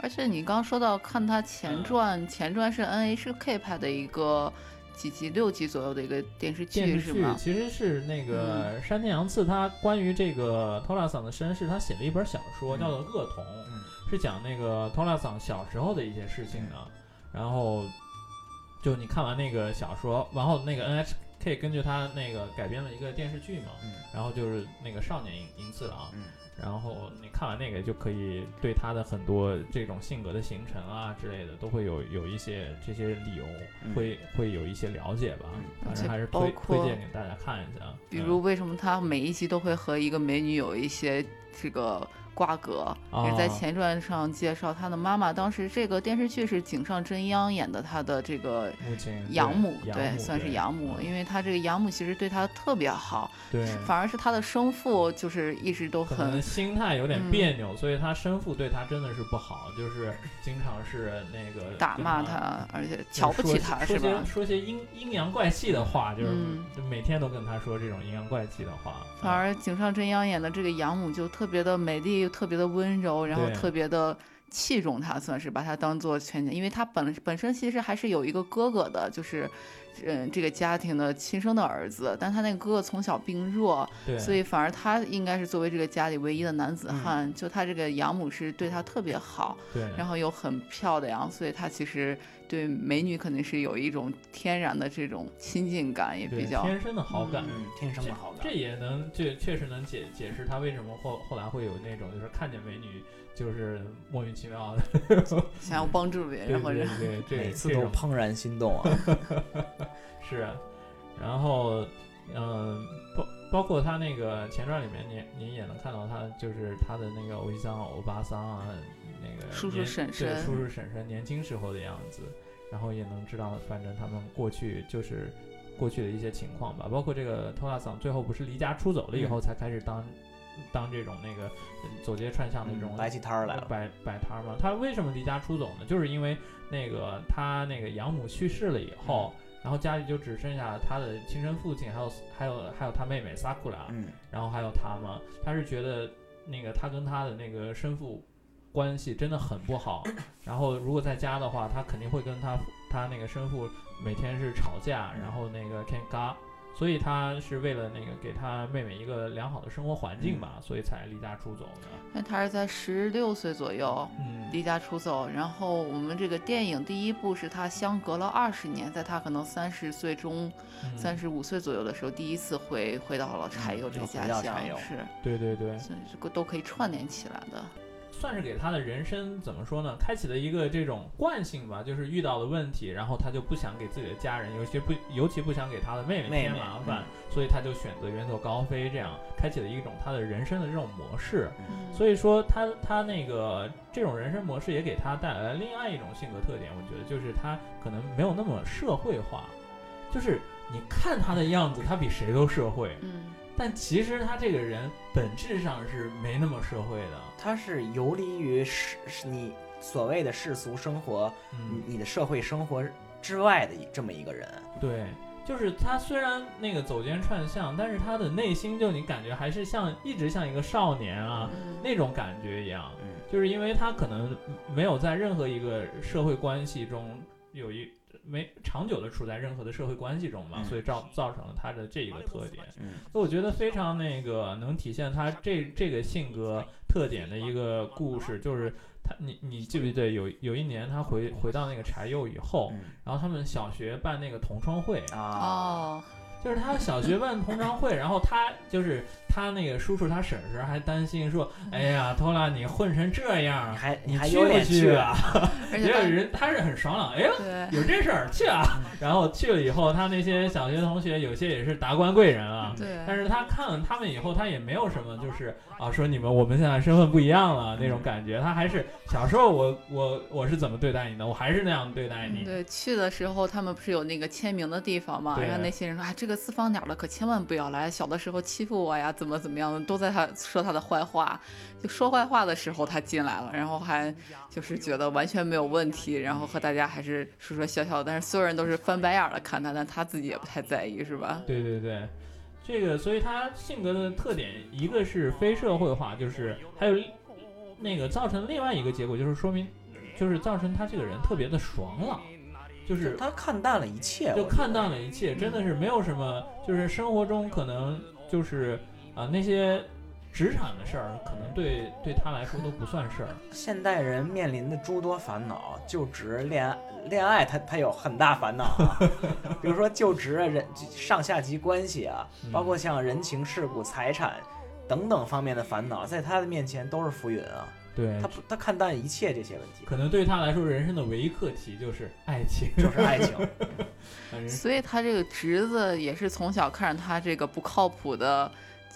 而且你刚说到看他前嗯传，前传是 NHK 拍的一个几集六集左右的一个电视电视剧剧是吗？其实是那个山田洋次他关于这个托拉桑的身世，他写了一本小说，嗯叫做《恶童》，嗯是讲那个托拉桑小时候的一些事情的。然后就你看完那个小说，然后那个 NHK 根据他那个改编了一个电视剧嘛，嗯然后就是那个少年银银次郎，嗯然后你看完那个就可以对他的很多这种性格的形成啊之类的，都会有有一些这些理由，嗯会会有一些了解吧。嗯反正还是推推荐给大家看一下。比如为什么他每一集都会和一个美女有一些这个瓜葛？也是在啊前传上介绍他的妈妈，当时这个电视剧是井上真央演的，他的这个嗯母亲养母，对对，算是养母，因为他这个养母其实对他特别好，对，反而是他的生父就是一直都很心态有点嗯别扭，所以他生父对他真的是不好，就是经常是那个打骂他，而且瞧不起他是吧些？说些阴阴阳怪气的话，就是每天都跟他说这种阴阳怪气的话。反而井上真央演的这个养母就特别的美丽，又特别的温柔，然后特别的器重他，算是把他当做全家，因为他本本身其实还是有一个哥哥的，就是嗯这个家庭的亲生的儿子，但他那个哥哥从小病弱，对，所以反而他应该是作为这个家里唯一的男子嗯。汉，就他这个养母是对他特别好，对，然后又很漂亮，所以他其实对美女肯定是有一种天然的这种亲近感，也比较天生的好感。嗯，天生的好感这。也能这确实能解解释他为什么后后来会有那种就是看见美女就是莫名其妙的，[laughs] 想要帮助别对对人或者对，这 [laughs] 每次都怦然心动啊！[laughs] 是，然后嗯，包包括他那个前传里面，你你也能看到他就是他的那个欧吉桑、欧巴桑啊，那个叔叔婶婶对叔叔婶婶年轻时候的样子，然后也能知道，反正他们过去就是过去的一些情况吧，包括这个托拉桑最后不是离家出走了以后，才开始当。当这种那个嗯走街串巷的这种嗯摆起摊儿来了。摆摆摊儿嘛。他为什么离家出走呢？就是因为那个他那个养母去世了以后，嗯然后家里就只剩下他的亲生父亲，还有还有还有他妹妹萨库拉，嗯然后还有他嘛。他是觉得那个他跟他的那个生父关系真的很不好，然后如果在家的话，他肯定会跟他他那个生父每天是吵架，然后那个 ken ga。所以他是为了那个给他妹妹一个良好的生活环境吧，所以才离家出走的。那他是在十六岁左右嗯，离家出走，然后我们这个电影第一部是他相隔了二十年，在他可能三十岁中、嗯三十五岁左右的时候，第一次回回到了柴油这个家乡，是，对对对，所以这个都可以串联起来的。算是给他的人生怎么说呢？开启了一个这种惯性吧，就是遇到了问题，然后他就不想给自己的家人，尤其不尤其不想给他的妹妹添麻烦，所以他就选择远走高飞，这样开启了一种他的人生的这种模式。嗯所以说他他那个这种人生模式也给他带来了另外一种性格特点，我觉得就是他可能没有那么社会化，就是你看他的样子，他比谁都社会，嗯，但其实他这个人本质上是没那么社会的。他是游离于世是你所谓的世俗生活，嗯你，你的社会生活之外的这么一个人。对，就是他虽然那个走街串巷，但是他的内心就你感觉还是像一直像一个少年啊嗯那种感觉一样，嗯就是因为他可能没有在任何一个社会关系中有一没长久的处在任何的社会关系中嘛，嗯。所以造造成了他的这一个特点。嗯。所以我觉得非常那个能体现他这这个性格特点的一个故事，就是他你你记不记得有有一年他回回到那个柴又以后，嗯。然后他们小学办那个同窗会，啊，哦，就是他小学办同窗会，然后他就是他那个叔叔他婶婶还担心说，哎呀，托拉你混成这样你，还你去不去去啊？[laughs] 而且他也有人他是很爽朗，哎呦。对有这事儿去啊，然后去了以后，他那些小学同学有些也是达官贵人啊，对，但是他看了他们以后，他也没有什么就是啊说你们我们现在身份不一样了那种感觉，他还是小时候我我我是怎么对待你的，我还是那样对待你。对，去的时候他们不是有那个签名的地方嘛？对然后那些人说：“啊，这个四方鸟的可千万不要来，小的时候欺负我呀，怎么怎么样的，都在他说他的坏话。就说坏话的时候他进来了，然后还就是觉得完全没有问题，然后和大家还是说说笑笑，但是所有人都是翻白眼儿的看他，但他自己也不太在意，是吧？对对对，这个所以他性格的特点，一个是非社会化，就是还有那个造成另外一个结果，就是说明就是造成他这个人特别的爽朗，就是他看淡了一切，就看淡了一切，真的是没有什么，就是生活中可能就是啊、那些职场的事儿，可能对对他来说都不算事儿。现代人面临的诸多烦恼，就职、恋爱、恋爱他，他有很大烦恼啊。[laughs] 比如说就职啊，人上下级关系啊，嗯包括像人情世故、财产等等方面的烦恼，在他的面前都是浮云啊。对他，不，他看淡一切这些问题，可能对他来说，人生的唯一课题就是爱情，[laughs] 就是爱情。[laughs] 反正所以他这个侄子也是从小看着他这个不靠谱的，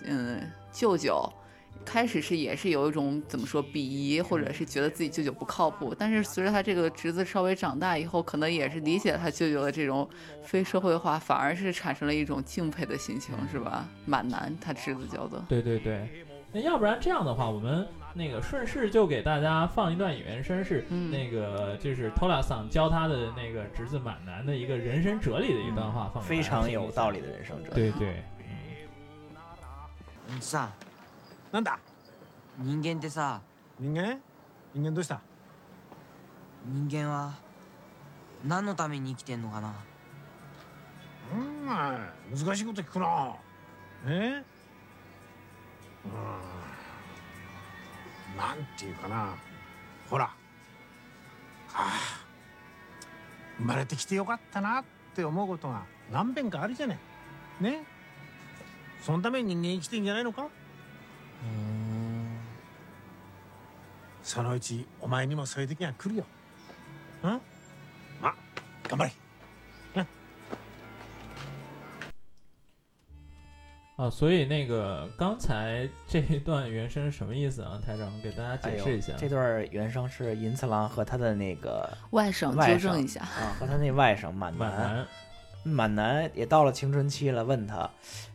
嗯，舅舅，开始是也是有一种怎么说鄙夷，或者是觉得自己舅舅不靠谱。但是随着他这个侄子稍微长大以后，可能也是理解他舅舅的这种非社会化，反而是产生了一种敬佩的心情，是吧？满男他侄子叫做。对对对。那要不然这样的话，我们那个顺势就给大家放一段原声，是嗯那个就是托拉桑教他的那个侄子满男的一个人生哲理的一段话，放给非大家常听一下有道理的人生哲理。对对，うんさなんだ人間ってさ人間人間どうした人間は何のために生きてんのかな お前難しいこと聞くなえ うん。なんていうかな。ほら。ああ。生まれてきてよかったなって思うことが何遍かあるじゃねね。そのために人間生きてんじゃないのか。うん。そのうちお前にもそういう時が来るよ。うん。まあ頑張れ。啊，所以那个刚才这一段原声是什么意思啊？台长给大家解释一下。这段原声是银次郎和他的那个外甥纠正一下，啊，和他那外甥满满南，满南也到了青春期了，问他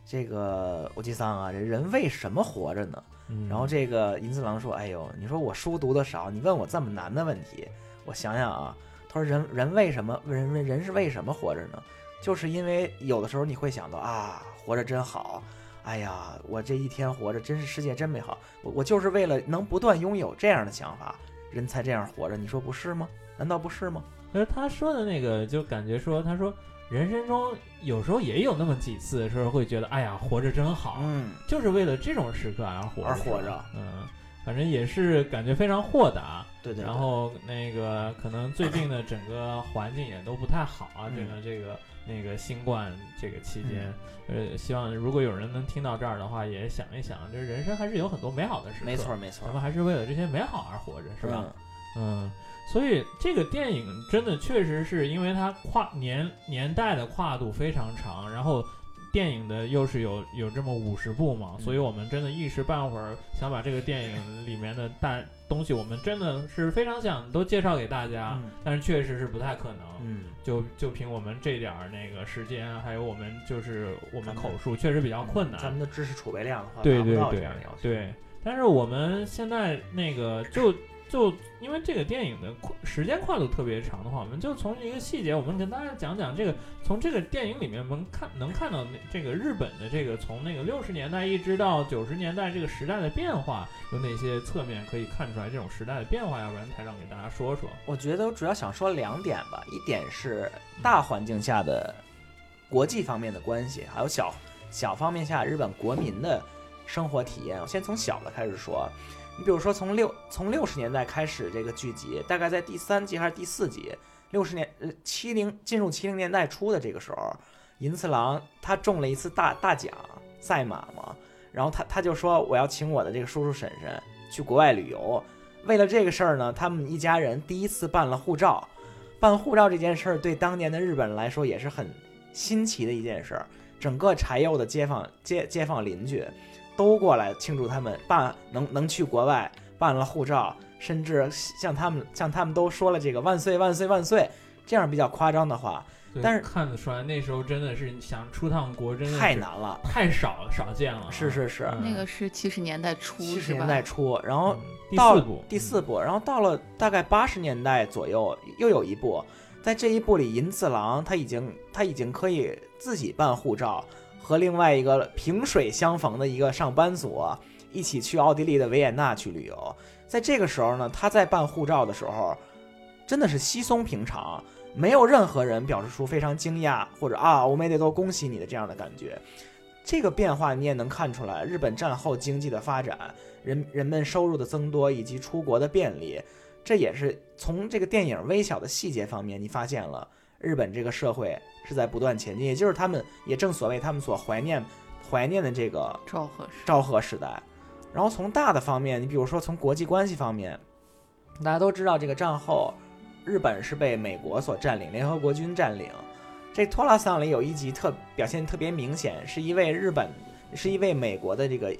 这个我吉桑啊，这人为什么活着呢？嗯，然后这个银次郎说：“哎呦，你说我书读的少，你问我这么难的问题，我想想啊。”他说人：“人为什么人人人是为什么活着呢？就是因为有的时候你会想到啊，活着真好，哎呀，我这一天活着真是世界真美好。我我就是为了能不断拥有这样的想法，人才这样活着。你说不是吗？难道不是吗？可是他说的那个，就感觉说，他说人生中有时候也有那么几次时候会觉得，哎呀，活着真好，嗯，就是为了这种时刻而活着，而活着嗯，反正也是感觉非常豁达。对对对。然后那个可能最近的整个环境也都不太好啊，嗯整个这个那个新冠这个期间，呃，希望如果有人能听到这儿的话，也想一想，这人生还是有很多美好的时刻，没错，没错咱，们还是为了这些美好而活着，是吧？嗯？嗯，所以这个电影真的确实是因为它跨年年代的跨度非常长，然后电影的又是有有这么五十部嘛，嗯所以我们真的一时半会儿想把这个电影里面的大东西，我们真的是非常想都介绍给大家，嗯但是确实是不太可能。嗯，就就凭我们这点儿那个时间，还有我们就是我们口述，确实比较困难。咱们的知识储备量的话，对达不到这对对样的要求。对，但是我们现在那个就就因为这个电影的跨时间跨度特别长的话，我们就从一个细节，我们跟大家讲讲这个从这个电影里面能看能看到那这个日本的这个从那个六十年代一直到九十年代这个时代的变化，有哪些侧面可以看出来这种时代的变化？要不然台长给大家说说。我觉得我主要想说两点吧，一点是大环境下的国际方面的关系，还有小小方面下日本国民的生活体验。我先从小的开始说，你比如说从六从六十年代开始这个剧集，大概在第三集还是第四集，六十年呃七零进入七零年代初的这个时候，银次郎他中了一次大大奖赛马嘛，然后他他就说我要请我的这个叔叔婶婶去国外旅游。为了这个事儿呢，他们一家人第一次办了护照。办护照这件事儿对当年的日本人来说也是很新奇的一件事儿。整个柴又的街坊街街坊邻居都过来庆祝他们办能能去国外办了护照，甚至向他们向他们都说了这个万岁万岁万岁这样比较夸张的话，但是看得出来，那时候真的是想出趟国，真的太难了。太少少见了啊。是是是，嗯。那个是七十年代初，七十年代初，然后到了四部，第四部，然后到了大概八十年代左右，又有一部，在这一部里，银次郎他已经他已经可以自己办护照，和另外一个萍水相逢的一个上班族啊一起去奥地利的维也纳去旅游。在这个时候呢，他在办护照的时候，真的是稀松平常，没有任何人表示出非常惊讶或者啊我们得都恭喜你的这样的感觉。这个变化你也能看出来，日本战后经济的发展，人人们收入的增多以及出国的便利，这也是从这个电影微小的细节方面，你发现了日本这个社会是在不断前进，也就是他们也正所谓他们所怀念怀念的这个昭和时昭和时代。然后从大的方面，你比如说从国际关系方面，大家都知道这个战后日本是被美国所占领，联合国军占领。这托拉桑里有一集特表现特别明显，是一位日本，是一位美国的这个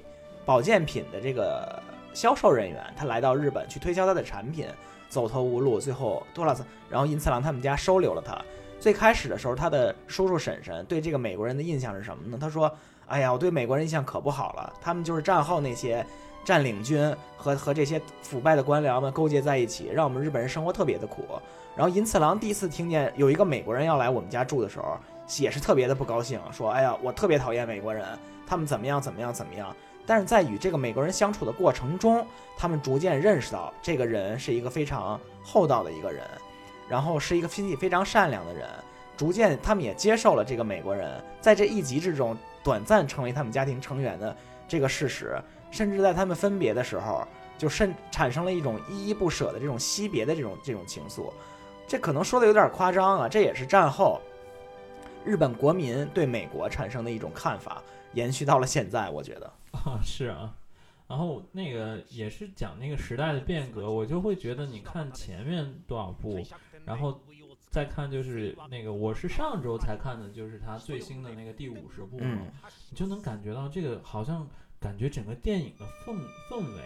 保健品的这个销售人员，他来到日本去推销他的产品，走投无路，最后托拉斯，然后银次郎他们家收留了他。最开始的时候，他的叔叔婶婶对这个美国人的印象是什么呢？他说：“哎呀，我对美国人印象可不好了，他们就是战后那些占领军和和这些腐败的官僚们勾结在一起，让我们日本人生活特别的苦。”然后银次郎第一次听见有一个美国人要来我们家住的时候，也是特别的不高兴，说：“哎呀，我特别讨厌美国人，他们怎么样怎么样怎么样。”但是在与这个美国人相处的过程中，他们逐渐认识到这个人是一个非常厚道的一个人，然后是一个心地非常善良的人。逐渐他们也接受了这个美国人在这一集之中短暂成为他们家庭成员的这个事实，甚至在他们分别的时候，就甚产生了一种依依不舍的这种惜别的这种这种情愫。这可能说的有点夸张啊，这也是战后日本国民对美国产生的一种看法，延续到了现在。我觉得，[laughs] 啊，是啊，然后那个也是讲那个时代的变革，我就会觉得，你看前面多少部，然后再看就是那个，我是上周才看的，就是他最新的那个第五十部嘛，嗯你就能感觉到这个好像感觉整个电影的氛氛围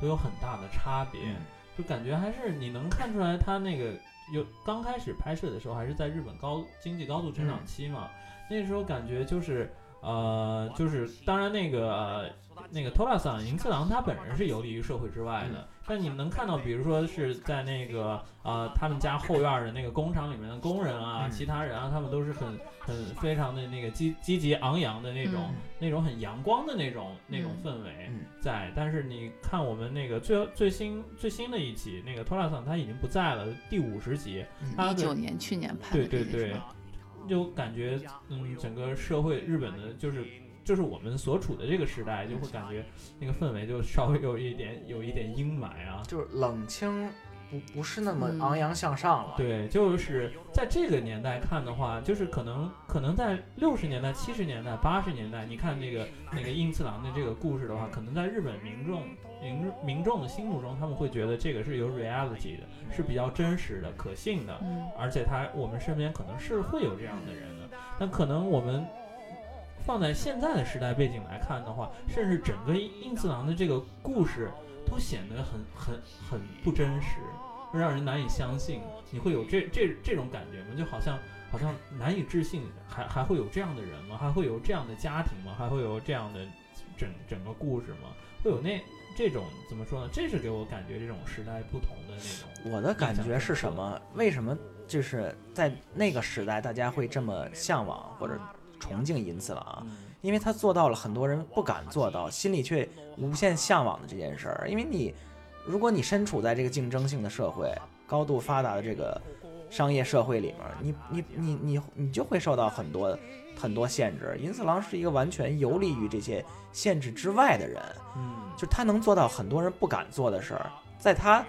都有很大的差别，嗯就感觉还是你能看出来他那个有刚开始拍摄的时候还是在日本高经济高度成长期嘛，那时候感觉就是呃就是当然那个、呃那个托拉桑银次郎他本人是游离于社会之外的，但你能看到比如说是在那个呃他们家后院儿的那个工厂里面的工人啊，嗯其他人啊，他们都是很很非常的那个积积极昂扬的那种、嗯那种很阳光的那种那种嗯氛围。嗯在，但是你看我们那个最最新最新的一集，那个托拉桑他已经不在了，第五十集，一九年去年拍的对对对就感觉嗯，整个社会日本的就是就是我们所处的这个时代，就会感觉那个氛围就稍微有一点有一点阴霾啊。就是冷清，不不是那么嗯。昂扬向上了。对，就是在这个年代看的话，就是可能可能在六十年代、七十年代、八十年代，你看那个那个英次郎的这个故事的话，可能在日本民众民民众的心目中，他们会觉得这个是有 reality 的，是比较真实的、可信的，嗯。而且他我们身边可能是会有这样的人的，但可能我们放在现在的时代背景来看的话，甚至整个英次郎的这个故事都显得很很很不真实，让人难以相信。你会有这这这种感觉吗？就好像好像难以置信，还还会有这样的人吗？还会有这样的家庭吗？还会有这样的整整个故事吗？会有那这种怎么说呢？这是给我感觉这种时代不同的那种。我的感觉是什么？为什么就是在那个时代，大家会这么向往或者崇敬银次郎？嗯因为他做到了很多人不敢做到，心里却无限向往的这件事儿。因为你，如果你身处在这个竞争性的社会、高度发达的这个商业社会里面，你你你你你就会受到很多很多限制。银次郎是一个完全游离于这些限制之外的人，嗯，就他能做到很多人不敢做的事儿，在他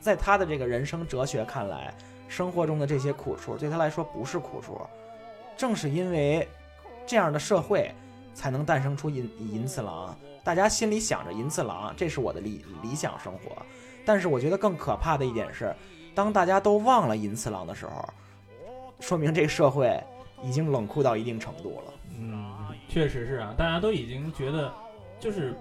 在他的这个人生哲学看来，生活中的这些苦处对他来说不是苦处，正是因为这样的社会，才能诞生出银银次郎。大家心里想着银次郎，这是我的理理想生活。但是我觉得更可怕的一点是，当大家都忘了银次郎的时候，说明这个社会已经冷酷到一定程度了。嗯，确实是啊，大家都已经觉得，就是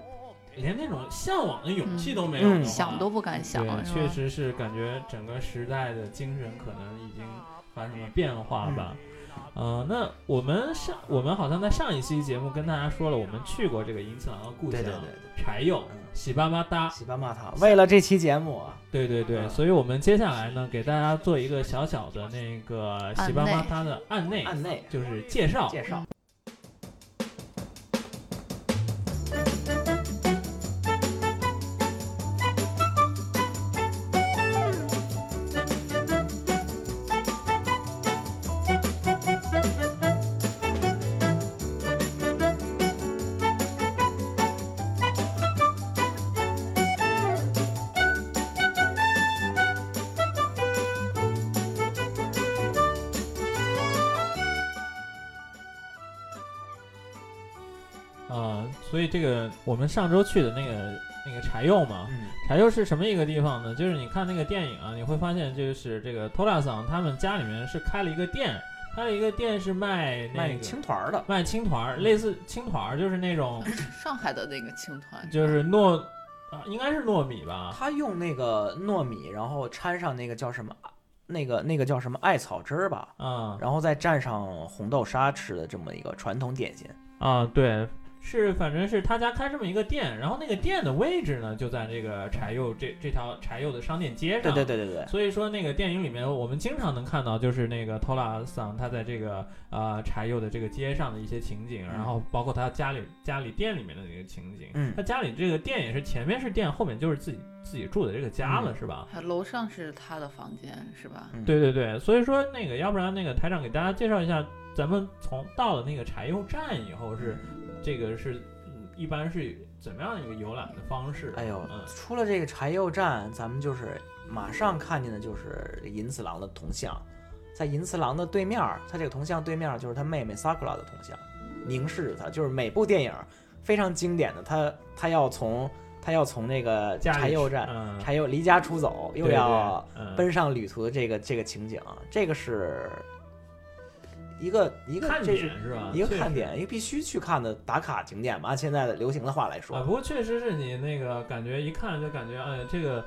连那种向往的勇气都没有想都不敢想，对，确实是感觉整个时代的精神可能已经发生了变化吧。呃，那我们上我们好像在上一期节目跟大家说了，我们去过这个银次郎的故乡对对对柴又嗯喜巴巴达，喜巴马塔为了这期节目啊，对对对，嗯所以我们接下来呢，给大家做一个小小的那个喜巴巴达的案内，案内就是介绍。介绍。以这个我们上周去的那个那个柴又嘛，嗯柴又是什么一个地方呢？就是你看那个电影啊，你会发现就是这个托拉桑他们家里面是开了一个店，开了一个店是卖那卖个青团儿的，卖青团儿，类似青团儿，就是那种 [laughs] 上海的那个青团，就是糯啊，应该是糯米吧？他用那个糯米，然后掺上那个叫什么，那个那个叫什么艾草汁儿吧，啊然后再蘸上红豆沙吃的这么一个传统点心。啊，对，是反正是他家开这么一个店，然后那个店的位置呢就在这个柴又这这条柴又的商店街上。对对对对，所以说，那个电影里面，我们经常能看到，就是那个托拉桑他在这个呃柴又的这个街上的一些情景，然后包括他家里家里店里面的那个情景。嗯他家里这个店也是前面是店，后面就是自己自己住的这个家了，嗯是吧？还楼上是他的房间是吧？嗯对对对，所以说那个，要不然那个台长给大家介绍一下，咱们从到了那个柴又站以后是这个是嗯一般是怎么样一个游览的方式？哎呦嗯，出了这个柴又站，咱们就是马上看见的就是银次郎的铜像，在银次郎的对面儿，他这个铜像对面儿就是他妹妹 Sakura 的铜像，凝视着他，就是每部电影非常经典的，他他要从他要从那个柴又站，嗯，柴又离家出走，又要嗯。奔上旅途的这个这个情景，这个是一个一个看这是点是吧？一个看点，一个必须去看的打卡景点吧。按现在的流行的话来说，啊，不过确实是你那个感觉一看就感觉，哎，这个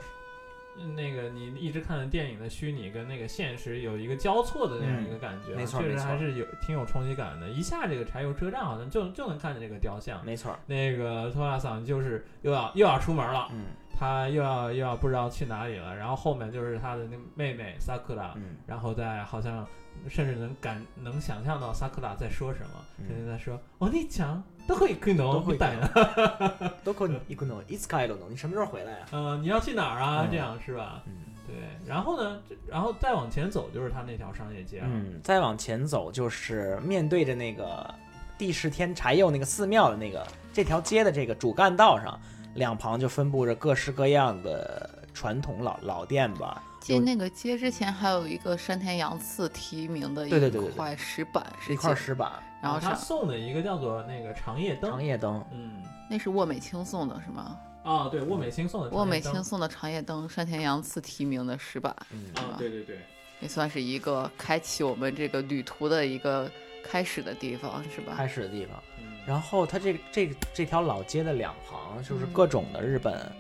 嗯那个你一直看的电影的虚拟跟那个现实有一个交错的那样一个感觉啊，确实嗯没错确实还是有挺有冲击感的。一下这个柴油车站好像就就能看见这个雕像，没错，那个托拉桑就是又要又要出门了，嗯他又要又要不知道去哪里了，然后后面就是他的那妹妹萨克拉，嗯然后再好像甚至能感能想象到萨克拉在说什么，嗯甚至在说哦你讲都会可能都会带可的，都可以可能いつ帰るの？你什么时候回来呀？呃你要去哪儿啊？嗯这样是吧？嗯对，然后呢，这然后再往前走就是他那条商业街了，嗯，再往前走就是面对着那个第十天柴又那个寺庙的那个这条街的这个主干道上，两旁就分布着各式各样的传统老老店吧。 进那个街之前还有一个山田洋次提名的一块石板，是一块石板，然后他送的一个叫做那个长夜灯长，夜灯，嗯，那是沃美清送的是吗？啊对，沃美清送的沃美清送的长夜灯，山田洋次提名的石板，嗯啊，对对对。也算是一个开启我们这个旅途的一个开始的地方，是吧？开始的地方。嗯然后它这这这条老街的两旁就是嗯各种的日本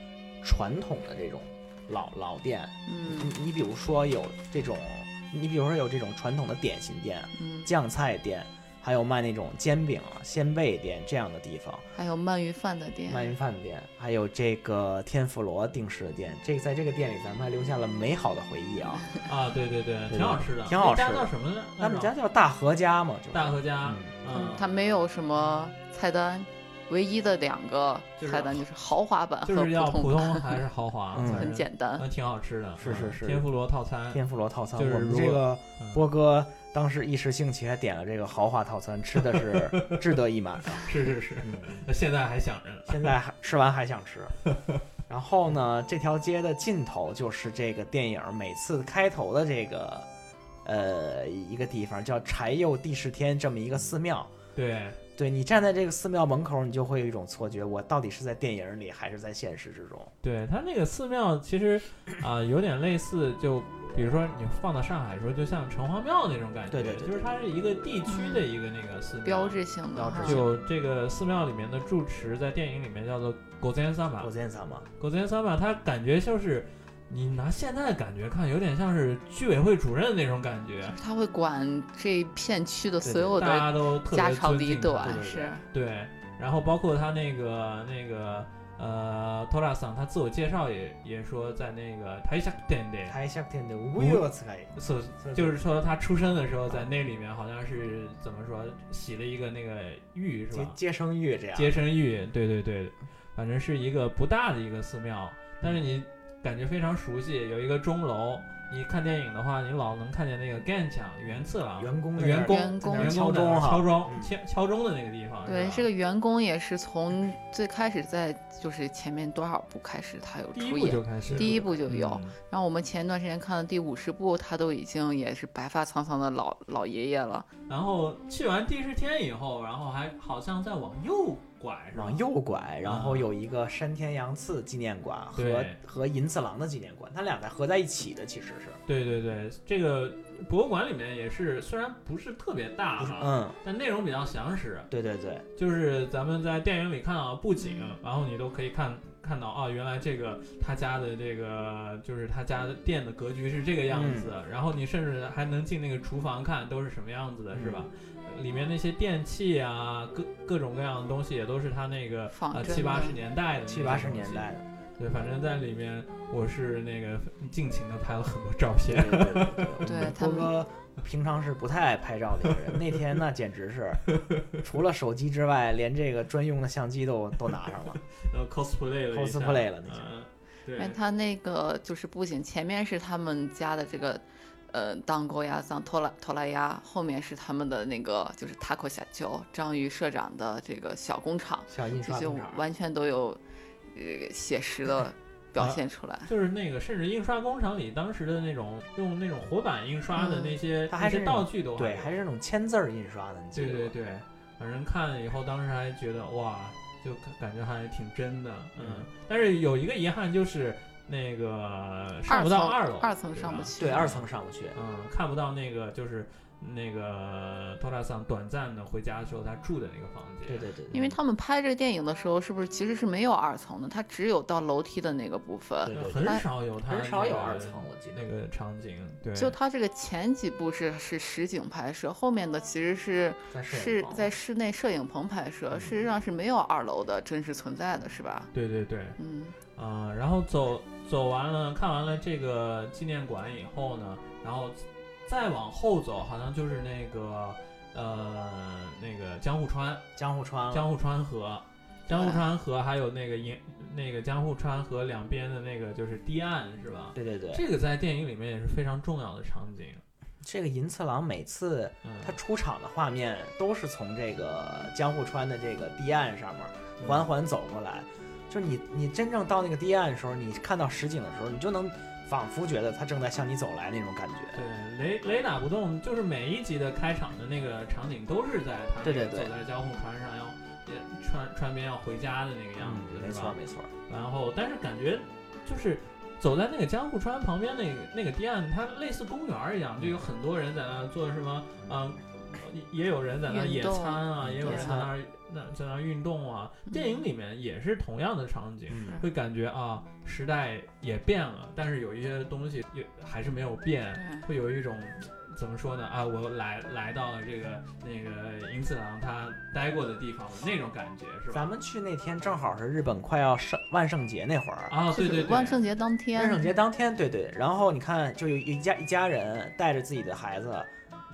传统的这种老老店，嗯你你比如说有这种，你比如说有这种传统的点心店、嗯，酱菜店，还有卖那种煎饼啊、鲜贝店这样的地方，还有鳗鱼饭的店，鳗鱼饭店，还有这个天妇罗定食的店。这个在这个店里，咱们还留下了美好的回忆啊。[laughs] 啊，对对对，挺好吃的，挺好吃的那家叫什么呢？他们家叫大和家嘛，就是大和家，嗯嗯，，它没有什么菜单，唯一的两个菜单就是豪华版和就是要普普通，还是豪华，[laughs] 嗯很简单。那挺好吃的，是是是嗯天妇罗套餐，天妇罗套餐。我们这个嗯波哥当时一时兴起，还点了这个豪华套餐，吃的是 [laughs] 志得意满啊。是是是，嗯那现在还想着呢，现在还吃完还想吃。然后呢，这条街的尽头就是这个电影每次开头的这个呃一个地方，叫柴又第十天这么一个寺庙。对，对你站在这个寺庙门口，你就会有一种错觉，我到底是在电影里还是在现实之中？对，它那个寺庙其实啊、有点类似，就比如说你放到上海时候，就像城隍庙那种感觉，对对对对就是它是一个地区的一个那个寺庙，标志性的标志性就这个寺庙里面的住持，在电影里面叫做狗贼三马我，见三嘛，狗贼三马，他感觉就是你拿现在的感觉看，有点像是居委会主任那种感觉，他会管这一片区的所有大家的都特别家长里短，是对，然后包括他那个那个呃托拉桑，他自我介绍也也说在那个台下店的，台下天的无有使い。所就是说他出生的时候在那里面好像是怎么说洗了一个那个浴是吧？接接生浴这样。接生浴，对对对，反正是一个不大的一个寺庙，但是你感觉非常熟悉，有一个钟楼。你看电影的话，你老能看见那个 gan 墙元次郎员工的员工敲钟哈，敲钟嗯敲敲钟的那个地方，对，这个员工也是从最开始在就是前面多少部开始他有第一部出演，就开始，第一部就有。嗯然后我们前一段时间看的第五十部，他都已经也是白发苍苍的老老爷爷了。然后去完第十天以后，然后还好像再往右拐，往右拐，然后啊。有一个山田洋次纪念馆和对。和银次郎的纪念馆，它俩在合在一起的，其实是，对对对，这个博物馆里面也是，虽然不是特别大哈，嗯，但内容比较详实。对对对，就是咱们在电影里看到的布景，然后你都可以看看到啊，原来这个他家的这个就是他家的店的格局是这个样子，然后你甚至还能进那个厨房看都是什么样子的，是吧？里面那些电器啊，各各种各样的东西也都是他那个呃七八十年代的七八十年代的，对，反正在里面我是那个尽情的拍了很多照片。对他们波哥平常是不太爱拍照的一个人，[laughs] 那天那简直是除了手机之外，连这个专用的相机都都拿上了。[laughs] 呃 cosplay 了 cosplay 了那就嗯，对。哎，，他那个就是不仅前面是他们家的这个，呃，当沟鸭桑托拉托拉鸭，后面是他们的那个就是塔克小丘章鱼社长的这个小工厂，小印刷工厂，完全都有，呃，写实的 [laughs] 表啊现出来。就是那个，甚至印刷工厂里当时的那种用那种活版印刷的嗯那些、它那些还是道具都对，还是那种签字儿印刷的，对对对，反正看了以后，当时还觉得哇，就感感觉还挺真的，嗯。嗯但是有一个遗憾就是那个上不到二楼，二层上不去。对，二层上不去。嗯，看不到那个就是那个托拉桑短暂的回家的时候他住的那个房间。对对对，因为他们拍这个电影的时候，是不是其实是没有二层的？它只有到楼梯的那个部分。对对很哎少有他很少有二层，我记得。那个场景，对，就它这个前几部是是实景拍摄，后面的其实是是在室内摄影棚拍摄，事实上是没有二楼的真实存在的，是吧？对对对，嗯，啊、然后走走完了，看完了这个纪念馆以后呢，然后再往后走，好像就是那个呃那个江户川江户川，江户川河，江户川河还有那个银那个江户川河两边的那个就是堤岸是吧？对对对，这个在电影里面也是非常重要的场景。这个银次郎每次嗯，他出场的画面都是从这个江户川的这个堤岸上面缓缓走过来，就是你你真正到那个堤岸的时候，你看到实景的时候，你就能仿佛觉得它正在向你走来那种感觉。对，雷雷打不动，就是每一集的开场的那个场景都是在他对对对那个走在江户川上要也川川边要回家的那个样子，嗯，没？错没错，然后，但是感觉就是走在那个江户川旁边那个那个堤岸，它类似公园儿一样，就有很多人在那做什么，嗯，也有人在那野餐啊，也有人在那儿那在那儿运动啊。电影里面也是同样的场景，嗯，会感觉啊，时代也变了，但是有一些东西也还是没有变，会有一种。怎么说呢？啊，我来来到了这个那个银次郎他待过的地方的那种感觉，是吧？咱们去那天正好是日本快要圣万圣节那会儿，啊，对对对，万圣节当天，万圣节当天，对对，然后你看，就有一家一家人带着自己的孩子，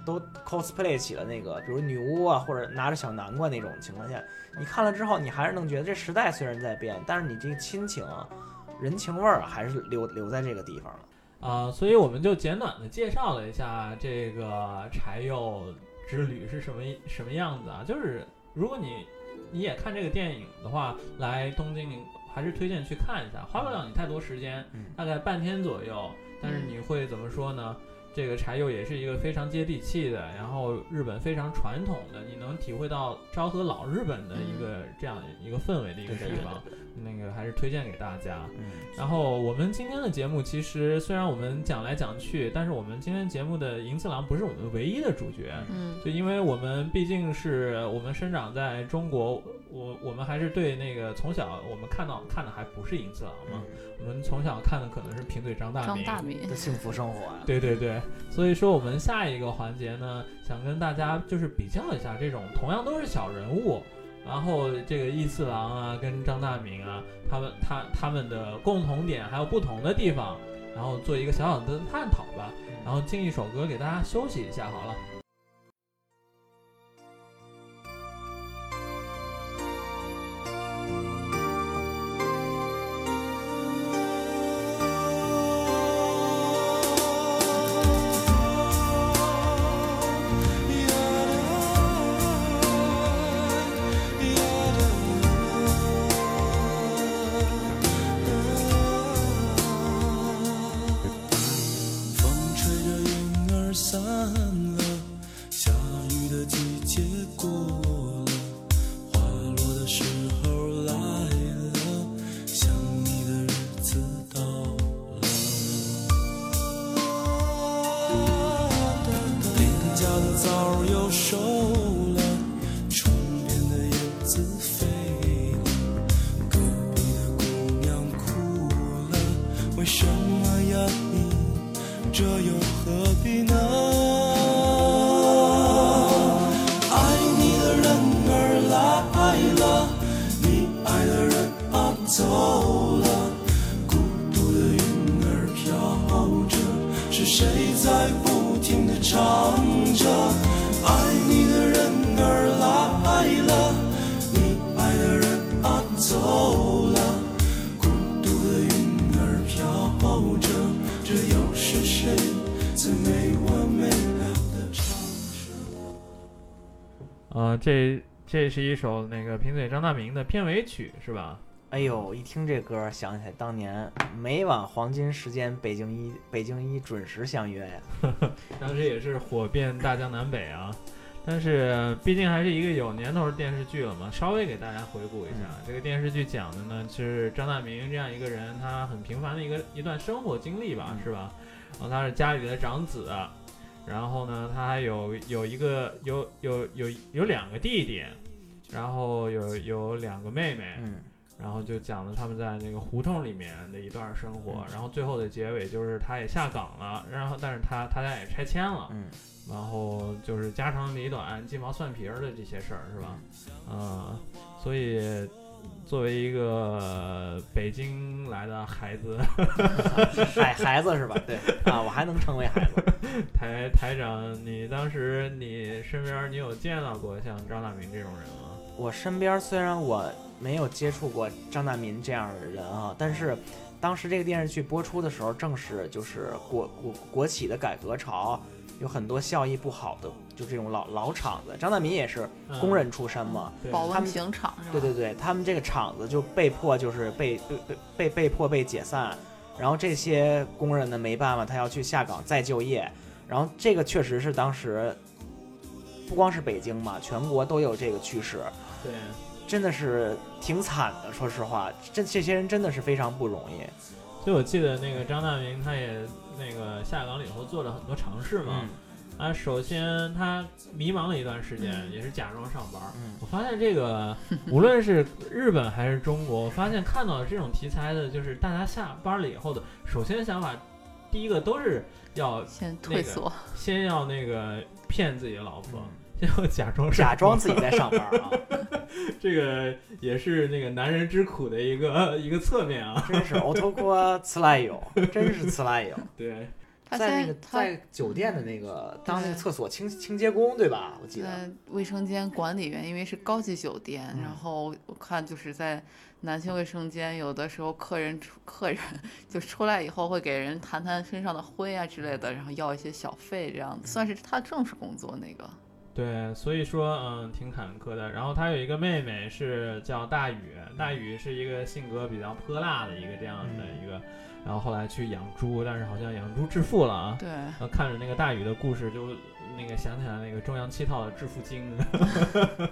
都 cosplay 起了那个，比如女巫啊，或者拿着小南瓜那种情况下，你看了之后，你还是能觉得这时代虽然在变，但是你这个亲情、人情味儿啊还是留留在这个地方了。啊、[laughs] 所以我们就简短的介绍了一下这个柴又之旅是什么什么样子啊。就是如果你你也看这个电影的话，来东京还是推荐去看一下，花不了你太多时间，嗯大概半天左右。但是你会怎么说呢？这个柴油也是一个非常接地气的，然后日本非常传统的，你能体会到昭和老日本的一个这样一个氛围的一个地方，那个还是推荐给大家。嗯，然后我们今天的节目其实虽然我们讲来讲去，但是我们今天节目的银次郎不是我们唯一的主角，嗯，就因为我们毕竟是我们生长在中国，我我们还是对那个从小我们看到看的还不是银次郎嘛，我们从小看的可能是贫嘴张大民。张大民 [laughs] 的幸福生活啊，对对对，所以说我们下一个环节呢，想跟大家就是比较一下这种同样都是小人物，然后这个义次郎啊跟张大民啊，他们他他们的共同点还有不同的地方，然后做一个小小的探讨吧。然后进一首歌给大家休息一下好了。这这是一首那个贫嘴张大民的片尾曲是吧？哎呦，一听这歌，想起来当年每晚黄金时间，北京一北京一准时相约呀。[laughs] 当时也是火遍大江南北啊。但是毕竟还是一个有年头的电视剧了嘛，稍微给大家回顾一下，这个电视剧讲的呢是张大民这样一个人，他很平凡的一个一段生活经历吧，是吧？然后他是家里的长子，然后呢他还有有一个有有有有两个弟弟，然后有有两个妹妹，嗯然后就讲了他们在那个胡同里面的一段生活，然后最后的结尾就是他也下岗了，然后但是他他家也拆迁了，嗯然后就是家长里短、鸡毛蒜皮儿的这些事儿，是吧？嗯，所以作为一个北京来的孩子，[laughs] 孩孩子是吧？对啊，我还能成为孩子。[laughs] 台台长，你当时你身边你有见到过像张大明这种人吗？我身边虽然我没有接触过张大民这样的人啊，但是当时这个电视剧播出的时候，正是就是国国国企的改革潮，有很多效益不好的，就这种老老厂子。张大民也是嗯工人出身嘛，对保温他们瓶厂？对对对，他们这个厂子就被迫就是被被被被被迫被解散，然后这些工人呢没办法，他要去下岗再就业，然后这个确实是当时不光是北京嘛，全国都有这个趋势。对，真的是挺惨的，说实话，这这些人真的是非常不容易。所以我记得那个张大明他也那个下岗了以后做了很多尝试嘛。嗯。啊，首先他迷茫了一段时间，嗯。也是假装上班。嗯。我发现这个 [laughs] 无论是日本还是中国，我发现看到这种题材的，就是大家下班了以后的，首先想法，第一个都是要先那个退缩，先要那个骗自己的老婆，嗯先 [laughs] 要假装上假装自己在上班啊，[laughs] 这个也是那个男人之苦的一个 [laughs] 一个侧面啊。真是 otoko 次来有，真是次来有。对，他在那个在酒店的那个当那个厕所清清洁工对吧？我记得。在卫生间管理员，因为是高级酒店，嗯然后我看就是在男性卫生间，有的时候客人出客人就出来以后会给人弹弹身上的灰啊之类的，然后要一些小费，这样子算是他正式工作那个。对，所以说，嗯，挺坎坷的。然后他有一个妹妹是叫大宇，大宇是一个性格比较泼辣的一个这样的一个，然后后来去养猪，但是好像养猪致富了啊。对，然后看着那个大宇的故事，就那个想起来那个中央七套的《致富经》，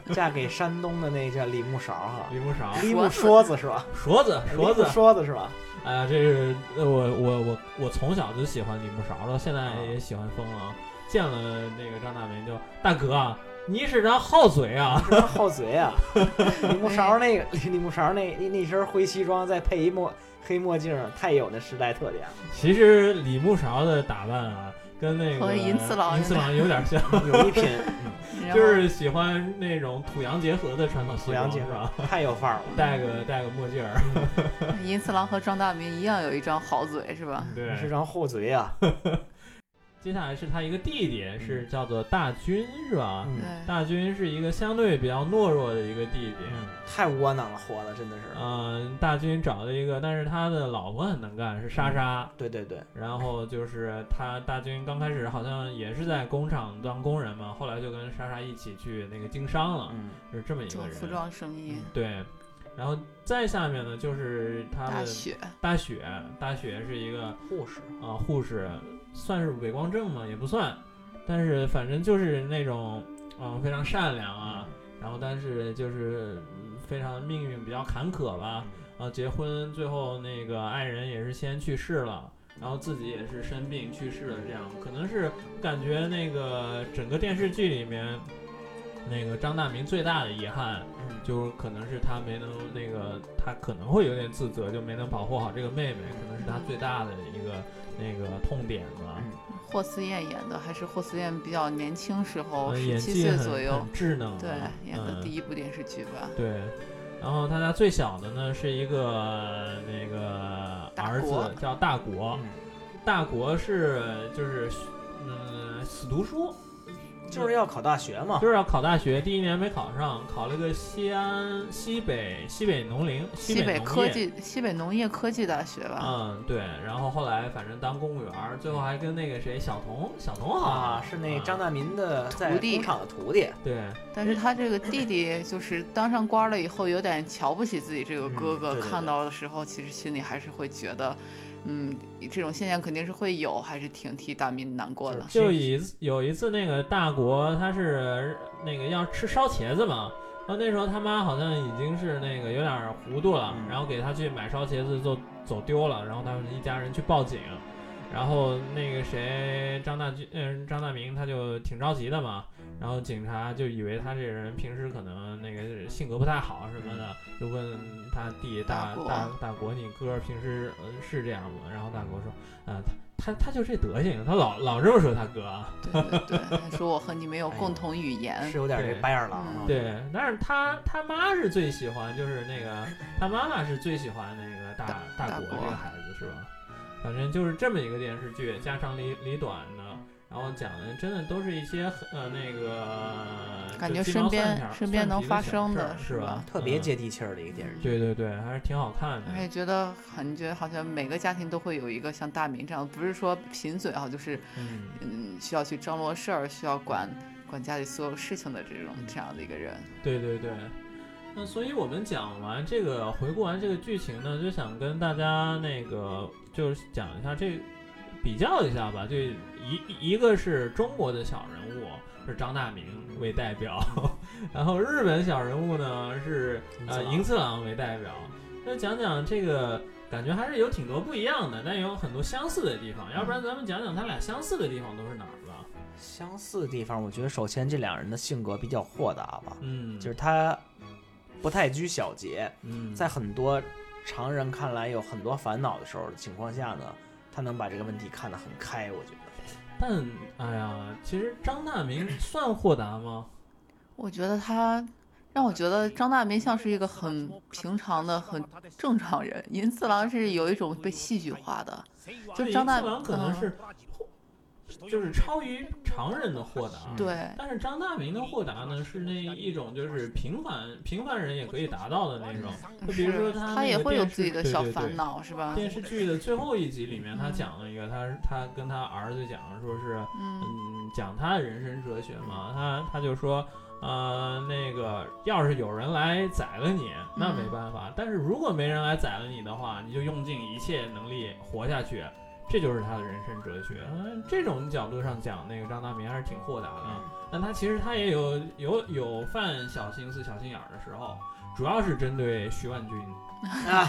[laughs] 嫁给山东的那叫李木勺哈，李木勺、李木说子是吧？勺子、勺子。说子是吧？哎呀，这是呃我我我我从小就喜欢李木勺，到现在啊也喜欢疯了啊。见了那个张大民就大哥啊，你是张好嘴啊。好嘴啊！[laughs] 李木勺那个李李木勺那那那身灰西装，再配一墨黑墨镜，太有那时代特点了。其实李木勺的打扮啊，跟那个和银次郎银次郎有点像，有一拼，[laughs] 就是喜欢那种土洋结合的传统西土洋结装是吧？太有范儿了。[laughs] 戴个戴个墨镜儿，银次郎和张大民一样有一张好嘴，是吧？对。是张厚嘴啊！接下来是他一个弟弟，是叫做大军是吧？嗯，大军是一个相对比较懦弱的一个弟弟。嗯，太窝囊了，活的真的是。嗯，大军找了一个，但是他的老婆很能干，是莎莎。对对对，然后就是他大军刚开始好像也是在工厂当工人嘛，后来就跟莎莎一起去那个经商了，嗯，是这么一个人。做服装生意。对，然后再下面呢就是他的大雪，大雪，大雪是一个护士，啊、护士，算是伪光正嘛？也不算，但是反正就是那种嗯、非常善良啊，然后但是就是嗯非常命运比较坎坷吧。然后结婚最后那个爱人也是先去世了。然后自己也是生病去世了，这样可能是感觉那个整个电视剧里面，那个张大民最大的遗憾，嗯，就可能是他没能那个，他可能会有点自责，就没能保护好这个妹妹，可能是他最大的一个那个痛点吧。嗯。霍思燕演的，还是霍思燕比较年轻时候，呃十七岁左右很，稚嫩啊，对，演的嗯。第一部电视剧吧。对，然后他家最小的呢是一个那个儿子叫大国，嗯。大国是就是嗯死读书，就是要考大学嘛。就是要考大学，第一年没考上，考了个西安西北西北农林西北科技西北农业科技大学吧。嗯，对，然后后来反正当公务员儿，最后还跟那个谁小童小童好啊，是那张大民的在徒弟工厂的徒弟。对，但是他这个弟弟就是当上官了以后，有点瞧不起自己这个哥哥。嗯对对对看到的时候，其实心里还是会觉得，嗯，这种现象肯定是会有，还是挺替大民难过的。就一次有一次那个大国他是那个要吃烧茄子嘛，然后那时候他妈好像已经是那个有点糊涂了，嗯然后给他去买烧茄子就走丢了，然后他们一家人去报警，然后那个谁张大军嗯张大明他就挺着急的嘛，然后警察就以为他这人平时可能那个性格不太好什么的，就问他弟大大大大国你哥平时呃是这样吗？然后大国说，呃他他他就这德行，他老老这么说他哥啊。对对对，他说我和你没有共同语言。是有点这对白眼狼对，但是他他妈是最喜欢，就是那个他妈妈是最喜欢那个大大大国大国这个孩子是吧？反正就是这么一个电视剧，家长里里短的，然后讲的真的都是一些很呃那个感觉身边身边能发生的是是吧吧？特别嗯接地气儿的一个电视剧。对对对，还是挺好看的而。且觉得很觉得好像每个家庭都会有一个像大明这样，不是说贫嘴啊，就是嗯，嗯需要去张罗事儿，需要管管家里所有事情的这种这样的一个人。对对对。那所以我们讲完这个，回顾完这个剧情呢，就想跟大家那个就是讲一下这比较一下吧，就一一个是中国的小人物是张大明为代表，[laughs] 然后日本小人物呢是呃银银次郎为代表。那讲讲这个，感觉还是有挺多不一样的，但也有很多相似的地方。要不然咱们讲讲他俩相似的地方都是哪儿吧？相似的地方，我觉得首先这两人的性格比较豁达吧，嗯，就是他不太拘小节，嗯，在很多常人看来有很多烦恼的时候的情况下呢，他能把这个问题看得很开，我觉得。但哎呀，其实张大民算豁达吗？我觉得他让我觉得张大民像是一个很平常的、很正常人，银次郎是有一种被戏剧化的，就这张大可能嗯是，就是超于常人的豁达。对但是张大民的豁达呢，是那一种就是平凡平凡人也可以达到的那种。就比如说他他也会有那个电视自己的小烦恼，是吧？电视剧的最后一集里面，他嗯讲了一个，他他跟他儿子讲说是，嗯嗯，讲他的人生哲学嘛，他他就说，呃，那个要是有人来宰了你，那没嗯办法，但是如果没人来宰了你的话，你就用尽一切能力活下去，这就是他的人生哲学。嗯、这种角度上讲，那个张大民还是挺豁达的。但他其实他也有有有犯小心思、小心眼儿的时候，主要是针对徐万军。啊，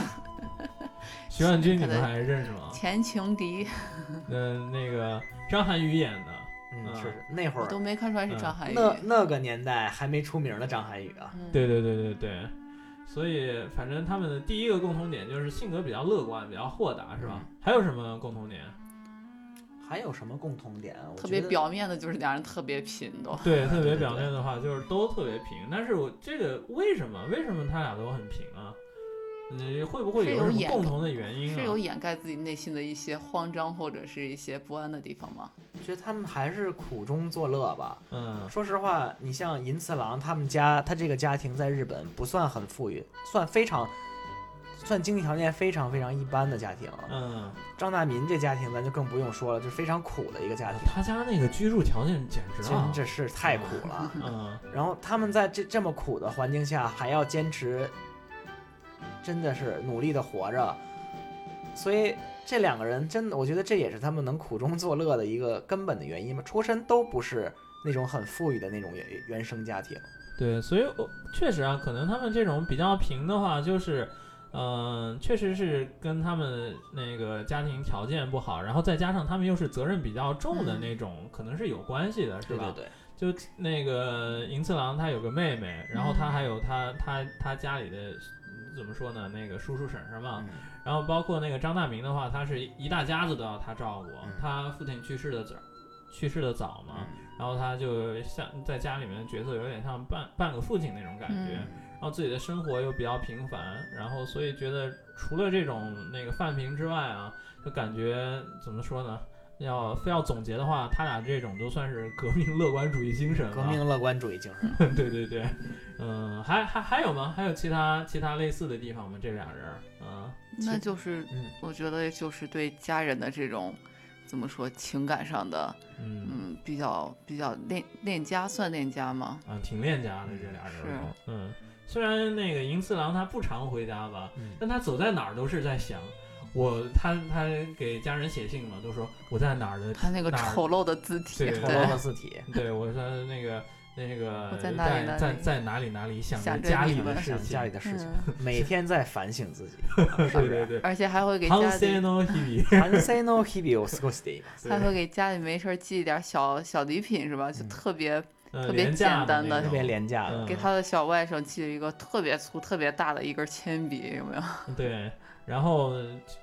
[laughs] 徐万军你们还认识吗？前情敌，[laughs] 嗯，那个张涵予演的，嗯，嗯是那会我儿都没看出来是嗯张涵予。那那个年代还没出名的张涵予啊，嗯对对对对对，所以反正他们的第一个共同点就是性格比较乐观，比较豁达，是吧？嗯还有什么共同点？还有什么共同点特别表面的就是两人特别贫都。对，特别表面的话就是都特别贫，但是我这个为什么为什么他俩都很贫啊？你会不会有共同的原因啊？是有掩盖自己内心的一些慌张或者是一些不安的地方吗？觉得他们还是苦中作乐吧。嗯说实话，你像银次郎他们家，他这个家庭在日本不算很富裕，算非常，算经济条件非常非常一般的家庭。嗯，张大民这家庭咱就更不用说了，就是非常苦的一个家庭，他家那个居住条件简直啊，真这是太苦了。嗯然后他们在这这么苦的环境下，还要坚持，真的是努力的活着。所以这两个人真的，我觉得这也是他们能苦中作乐的一个根本的原因吧。出身都不是那种很富裕的那种原原生家庭。对，所以我确实啊，可能他们这种比较平的话，就是，嗯、确实是跟他们那个家庭条件不好，然后再加上他们又是责任比较重的嗯那种，可能是有关系的，是吧？对对对，就那个银次郎他有个妹妹，然后他还有他他他家里的嗯怎么说呢？那个叔叔婶婶嘛，嗯然后包括那个张大明的话，他是一大家子都要他照顾，嗯他父亲去世的早，去世的早嘛，然后他就像在家里面的角色有点像半半个父亲那种感觉，嗯然后自己的生活又比较平凡，然后所以觉得除了这种那个范平之外啊，就感觉怎么说呢？要非要总结的话，他俩这种就算是革命乐观主义精神了。革命乐观主义精神。[laughs] 对对对，嗯，还还还有吗？还有其他其他类似的地方吗？这俩人儿，嗯，那就是嗯我觉得就是对家人的这种怎么说情感上的，嗯嗯，比较比较恋恋家算恋家吗？啊，挺恋家的这俩人是，嗯，虽然那个银次郎他不常回家吧，嗯但他走在哪儿都是在想。[laughs] 我他他给家人写信嘛，都说我在哪儿的他那个哪儿丑陋的字体，对丑对陋的字体，对，我说那个那个我在哪里哪在里在哪里哪里想想着家里的你们想事情，家里的事情，嗯，每天在反省自己，是[laughs] 不是？对对对。而且还会给反家[laughs] 里，省の日々。反省の日々を過ごしています。还会给家里没事儿寄一点小小礼品是吧？就嗯特别呃特别廉价简单的那种特别廉价的嗯给他的小外甥寄了一个特别粗、特别大的一根铅笔，有没有？对， 然后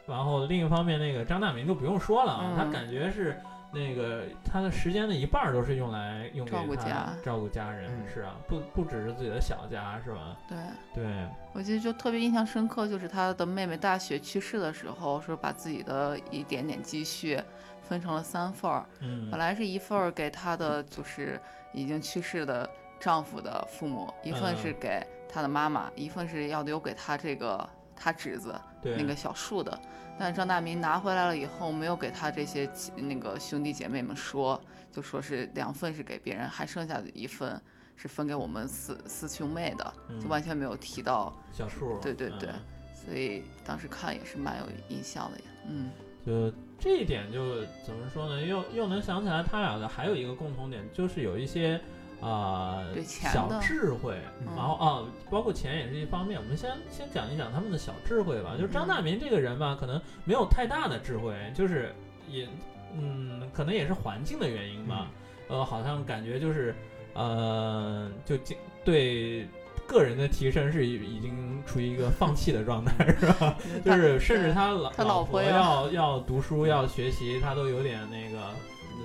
然后另一方面，那个张大民就不用说了啊，他嗯。感觉是那个他的时间的一半儿都是用来用给照顾家照顾家人，嗯是啊，不不只是自己的小家是吧？对，对，我记得就特别印象深刻，就是他的妹妹大雪去世的时候，说把自己的一点点积蓄分成了三份儿，嗯。本来是一份儿给他的就是已经去世的丈夫的父母，一份是。嗯给他的妈妈，一份是要留给他这个他侄子对那个小树的。但是张大民拿回来了以后，没有给他这些那个兄弟姐妹们说，就说是两份是给别人，还剩下的一份是分给我们四四兄妹的，就嗯完全没有提到。小树，对对对嗯所以当时看也是蛮有印象的呀。嗯，就这一点就怎么说呢？又又能想起来他俩的还有一个共同点，就是有一些啊、对钱小智慧，嗯然后啊，包括钱也是一方面。我们先先讲一讲他们的小智慧吧。就是张大民这个人吧，可能没有太大的智慧，就是也嗯，可能也是环境的原因吧。呃，好像感觉就是呃，就经对。个人的提升是已已经处于一个放弃的状态，是吧？[laughs] 就是甚至他老他老婆婆要要要读书要学习，他都有点那个呃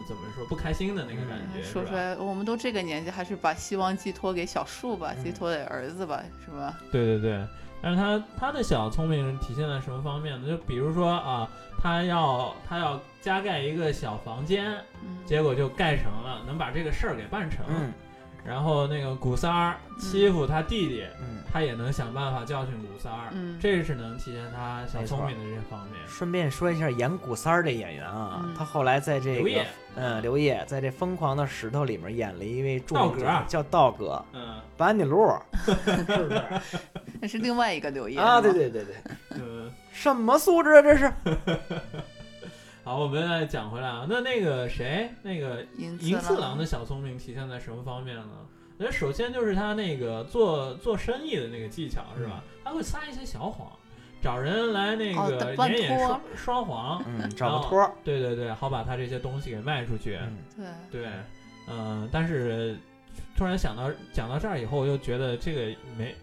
怎么说不开心的那个感觉？说出来，我们都这个年纪，还是把希望寄托给小树吧，嗯寄托给儿子吧，是吧？对对对，但是他他的小聪明体现在什么方面呢？就比如说啊，他要他要加盖一个小房间，嗯，结果就盖成了，能把这个事儿给办成。嗯然后那个古三儿欺负他弟弟，嗯。他也能想办法教训古三儿，嗯这是能体现他小聪明的这方面。顺便说一下，演古三儿这演员啊，嗯他后来在这个嗯刘烨在这《疯狂的石头》里面演了一位著名道格角色叫道哥嗯班尼路，[laughs] 是不是？那是另外一个刘烨啊，对对对对，嗯。什么素质啊这是？[laughs] 好，我们再讲回来啊，那那个谁，那个银银次郎郎的小聪明体现在什么方面呢？那首先就是他那个做做生意的那个技巧是吧？他会撒一些小谎，找人来那个演演双双簧，嗯，找个托儿。对对对，好把他这些东西给卖出去。嗯对，对，嗯、但是突然想到讲到这儿以后，又觉得这个没，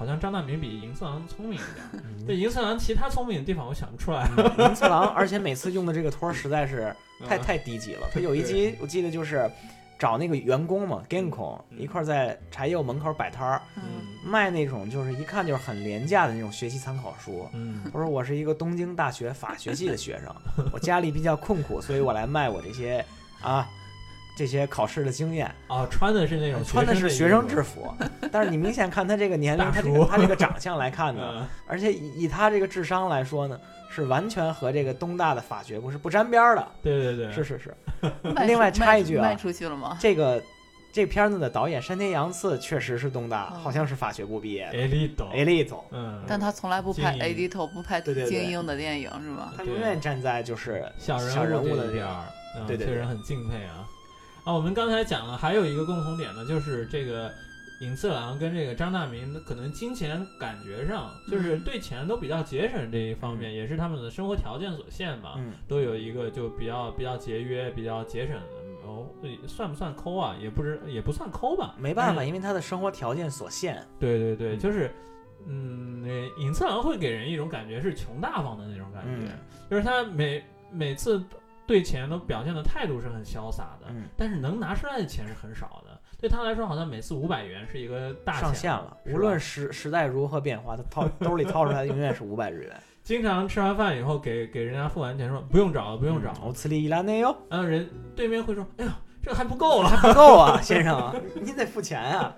好像张大民比银次郎聪明一点。嗯对，银次郎其他聪明的地方我想不出来。嗯银次郎，而且每次用的这个托儿实在是太嗯太低级了。他有一集我记得就是找那个员工嘛 g a n k o 嗯一块儿在柴油门口摆摊儿，卖那种就是一看就是很廉价的那种学习参考书。嗯他说我是一个东京大学法学系的学生，我家里比较困苦，所以我来卖我这些啊这些考试的经验。啊，穿的是那种穿的是学学生制服，但是你明显看他这个年龄，他这个他这个长相来看呢，嗯而且以以他这个智商来说呢，是完全和这个东大的法学部是不沾边儿的。对对对，是是是，[laughs] 另外插一句啊卖出去了吗？这个这片子的导演山田洋次确实是东大，哦好像是法学部毕业的。elite，elite，嗯，但他从来不拍精英 edit，不拍精英的电影是吧？他永远站在就是小小人物的这个物这一点儿，对对确实很敬佩啊。啊，我们刚才讲了，还有一个共同点呢，就是这个尹次郎跟这个张大民可能金钱感觉上，就是嗯对钱都比较节省这一方面，也是他们的生活条件所限吧，嗯都有一个就比较比较节约、比较节省的。哦，算不算抠啊？也不是，也不算抠吧。没办法，因为他的生活条件所限。对对对，嗯就是，嗯，那尹次郎会给人一种感觉是穷大方的那种感觉，嗯就是他每每次对钱都表现的态度是很潇洒的，嗯，但是能拿出来的钱是很少的。对他来说，好像每次五百元是一个大上限了，无论时时代如何变化，他掏兜里掏出来的永远是五百日元。[laughs] 经常吃完饭以后给给人家付完钱说不用找了，不用找了，我此里伊拉内哟，然后人对面会说，哎呀，这还不够了。还不够啊，[laughs] 先生，您得付钱啊。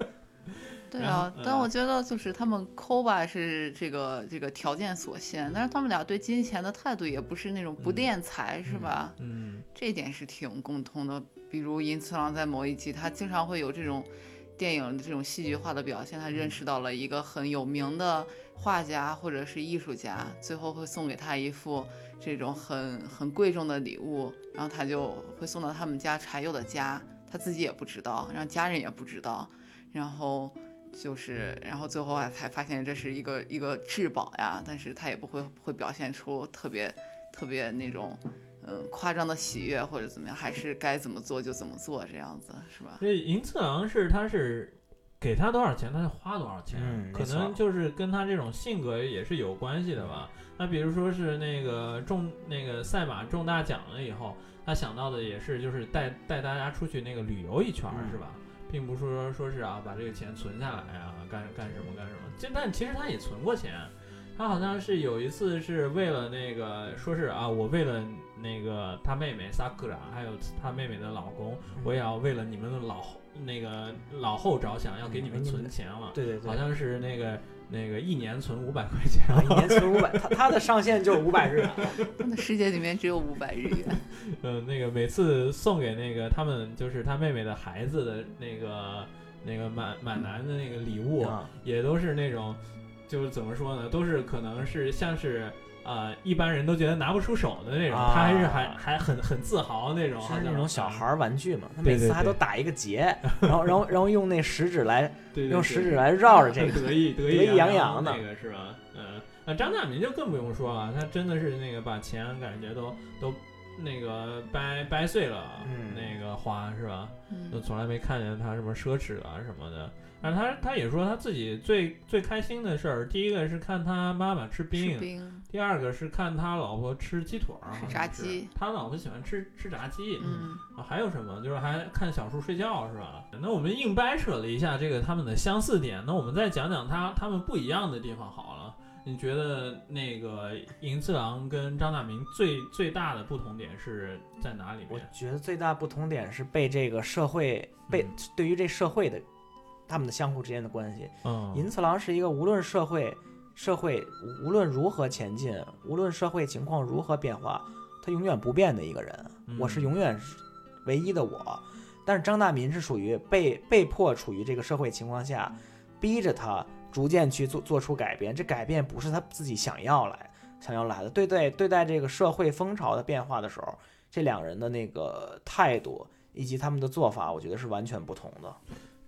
对啊，但我觉得就是他们抠吧是这个这个条件所限，但是他们俩对金钱的态度也不是那种不嗯敛财，是吧？嗯这一点是挺共通的。比如银次郎在某一集，他经常会有这种电影的这种戏剧化的表现，他认识到了一个很有名的画家或者是艺术家，最后会送给他一副这种很很贵重的礼物，然后他就会送到他们家柴佑的家，他自己也不知道，让家人也不知道，然后。就是，然后最后啊才发现这是一个一个至宝呀，但是他也不会会表现出特别特别那种嗯夸张的喜悦或者怎么样，还是该怎么做就怎么做这样子，是吧？这银次郎是他是给他多少钱，他就花多少钱，可嗯可能就是跟他这种性格也是有关系的吧。那比如说是那个中那个赛马中大奖了以后，他想到的也是就是带带大家出去那个旅游一圈是吧？并不是说说是啊把这个钱存下来啊干干什么干什么，这但其实他也存过钱。他好像是有一次是为了那个，说是啊，我为了那个他妹妹萨克拉，还有他妹妹的老公，我也要为了你们的老那个老后着想，要给你们存钱了。对对对，好像是那个那个一年存五百块钱啊，一年存五百，他他的上限就是五百日元。[laughs] 他的世界里面只有五百日元，[laughs] 嗯，那个每次送给那个他们就是他妹妹的孩子的那个那个满满男的那个礼物，啊也都是那种，就是怎么说呢，都是可能是像是。呃，一般人都觉得拿不出手的那种，啊。他还是还还很很自豪那种，是那种小孩儿玩具嘛，他每次还都打一个结，然后然后 [laughs] 然后用那食指来对对对用食指来绕着这个，[laughs] 得意得得意洋洋洋的那个是吧？嗯，那张大民就更不用说了，他真的是那个把钱感觉都都那个掰掰碎了，嗯。那个花是吧？就嗯，从来没看见他什么奢侈啊什么的。但他他也说他自己最最开心的事儿，第一个是看他妈妈吃士冰，兵，第二个是看他老婆吃鸡腿儿，炸鸡他老婆喜欢吃吃炸鸡，嗯，啊，还有什么？就是还看小树睡觉是吧？那我们硬掰扯了一下这个他们的相似点，那我们再讲讲他他们不一样的地方好了。你觉得那个银次郎跟张大民最最大的不同点是在哪里我？觉得最大不同点是被这个社会被嗯对于这社会的他们的相互之间的关系。嗯，银次郎是一个无论社会社会无论如何前进，无论社会情况如何变化，他永远不变的一个人。我是嗯永远是唯一的我。但是张大民是属于被被迫处于这个社会情况下，逼着他逐渐去做做出改变。这改变不是他自己想要来想要来的。对待对待这个社会风潮的变化的时候，这两人的那个态度以及他们的做法，我觉得是完全不同的。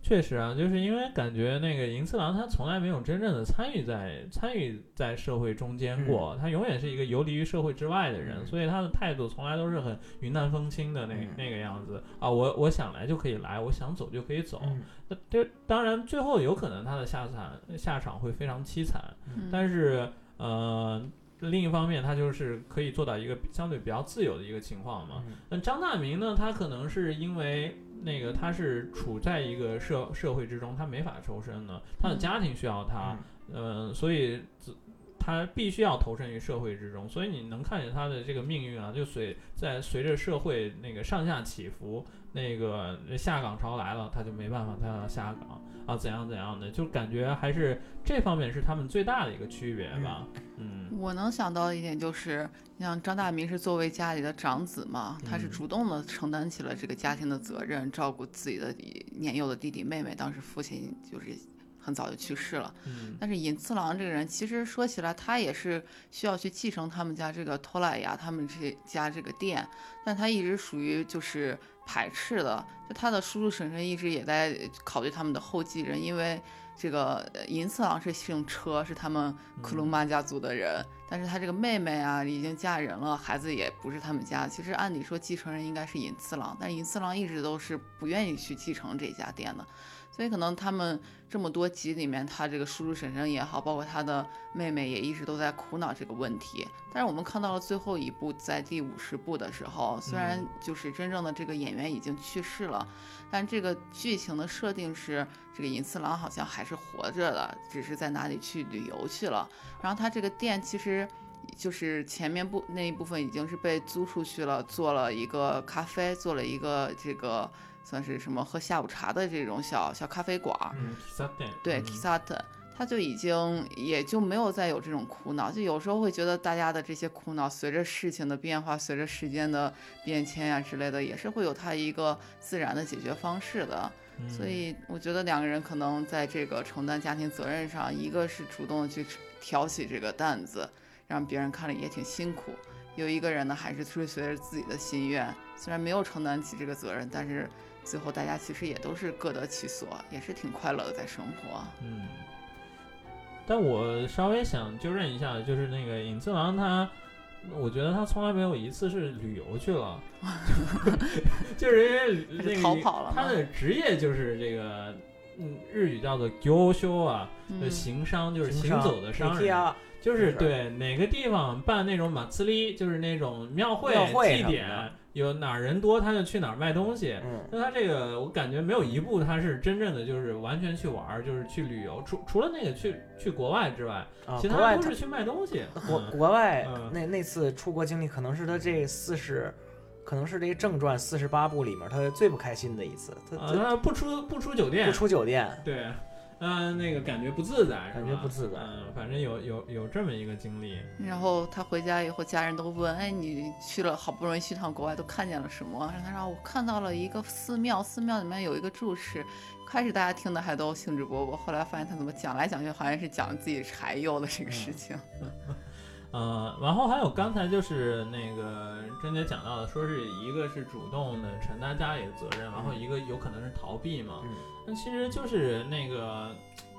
确实啊，就是因为感觉那个银次郎他从来没有真正的参与在参与在社会中间过，他永远是一个游离于社会之外的人，嗯所以他的态度从来都是很云淡风轻的那、嗯那个样子啊。我我想来就可以来，我想走就可以走。嗯那这当然最后有可能他的下场下场会非常凄惨，嗯但是呃。另一方面，他就是可以做到一个相对比较自由的一个情况嘛。嗯。那张大明呢，他可能是因为那个他是处在一个社社会之中，他没法抽身的，他的嗯。家庭需要他，嗯。呃，所以自他必须要投身于社会之中，所以你能看见他的这个命运啊，就随在随着社会那个上下起伏，那个下岗潮来了，他就没办法，他要下岗啊，怎样怎样的，就感觉还是这方面是他们最大的一个区别吧，嗯我能想到的一点就是，你像张大民是作为家里的长子嘛，他是嗯主动的承担起了这个家庭的责任，照顾自己的年幼的弟弟妹妹。当时父亲就是很早就去世了。嗯但是尹次郎这个人，其实说起来，他也是需要去继承他们家这个托莱雅他们这家这个店，但他一直属于就是排斥的。就他的叔叔婶婶一直也在考虑他们的后继人，因为这个呃银次郎是姓车，是他们克鲁玛家族的人，但是他这个妹妹啊已经嫁人了，孩子也不是他们家。其实按理说继承人应该是银次郎，但是银次郎一直都是不愿意去继承这家店的。所以可能他们这么多集里面，他这个叔叔婶婶也好，包括他的妹妹也一直都在苦恼这个问题。但是我们看到了最后一部，在第五十部的时候，虽然就是真正的这个演员已经去世了，但这个剧情的设定是这个银次郎好像还是活着的，只是在哪里去旅游去了。然后他这个店其实。就是前面部那一部分已经是被租出去了，做了一个咖啡，做了一个这个算是什么喝下午茶的这种小小咖啡馆儿。嗯，喫茶店对嗯 Kisat，他就已经也就没有再有这种苦恼，就有时候会觉得大家的这些苦恼，随着事情的变化，随着时间的变迁呀、之类的，也是会有他一个自然的解决方式的。嗯所以我觉得两个人可能在这个承担家庭责任上，一个是主动的去挑起这个担子，让别人看了也挺辛苦；有一个人呢，还是追随着自己的心愿，虽然没有承担起这个责任，但是最后大家其实也都是各得其所，也是挺快乐的在生活。嗯，但我稍微想纠正一下，就是那个尹次郎他，我觉得他从来没有一次是旅游去了，[laughs] 就是因为那个逃跑了他的职业就是这个，嗯，日语叫做 gyō 修啊，就嗯行商，就是行走的商人。啊，就是是对哪个地方办那种马刺利，就是那种庙会、祭典有哪儿人多他就去哪儿卖东西。嗯，那他这个我感觉没有一部他是真正的就是完全去玩儿，就是去旅游，除除了那个去去国外之外，啊，其他他都是去卖东西。国嗯。国外嗯。那那次出国经历，可能是他这四十，可能是这个正传四十八部里面他最不开心的一次，他啊，他他不出不出酒店，不出酒店，对，嗯、那个感觉不自在，感觉不自在嗯，反正有有有这么一个经历。然后他回家以后，家人都问：“哎，你去了好不容易去趟国外，都看见了什么？”然后他说：“我看到了一个寺庙，寺庙里面有一个住持。”开始大家听的还都兴致勃勃，后来发现他怎么讲来讲去，好像是讲自己柴油的这个事情。呃，然后还有刚才就是那个珍姐讲到的，说是一个是主动的承担家里的责任，然后一个有可能是逃避嘛。嗯那其实就是那个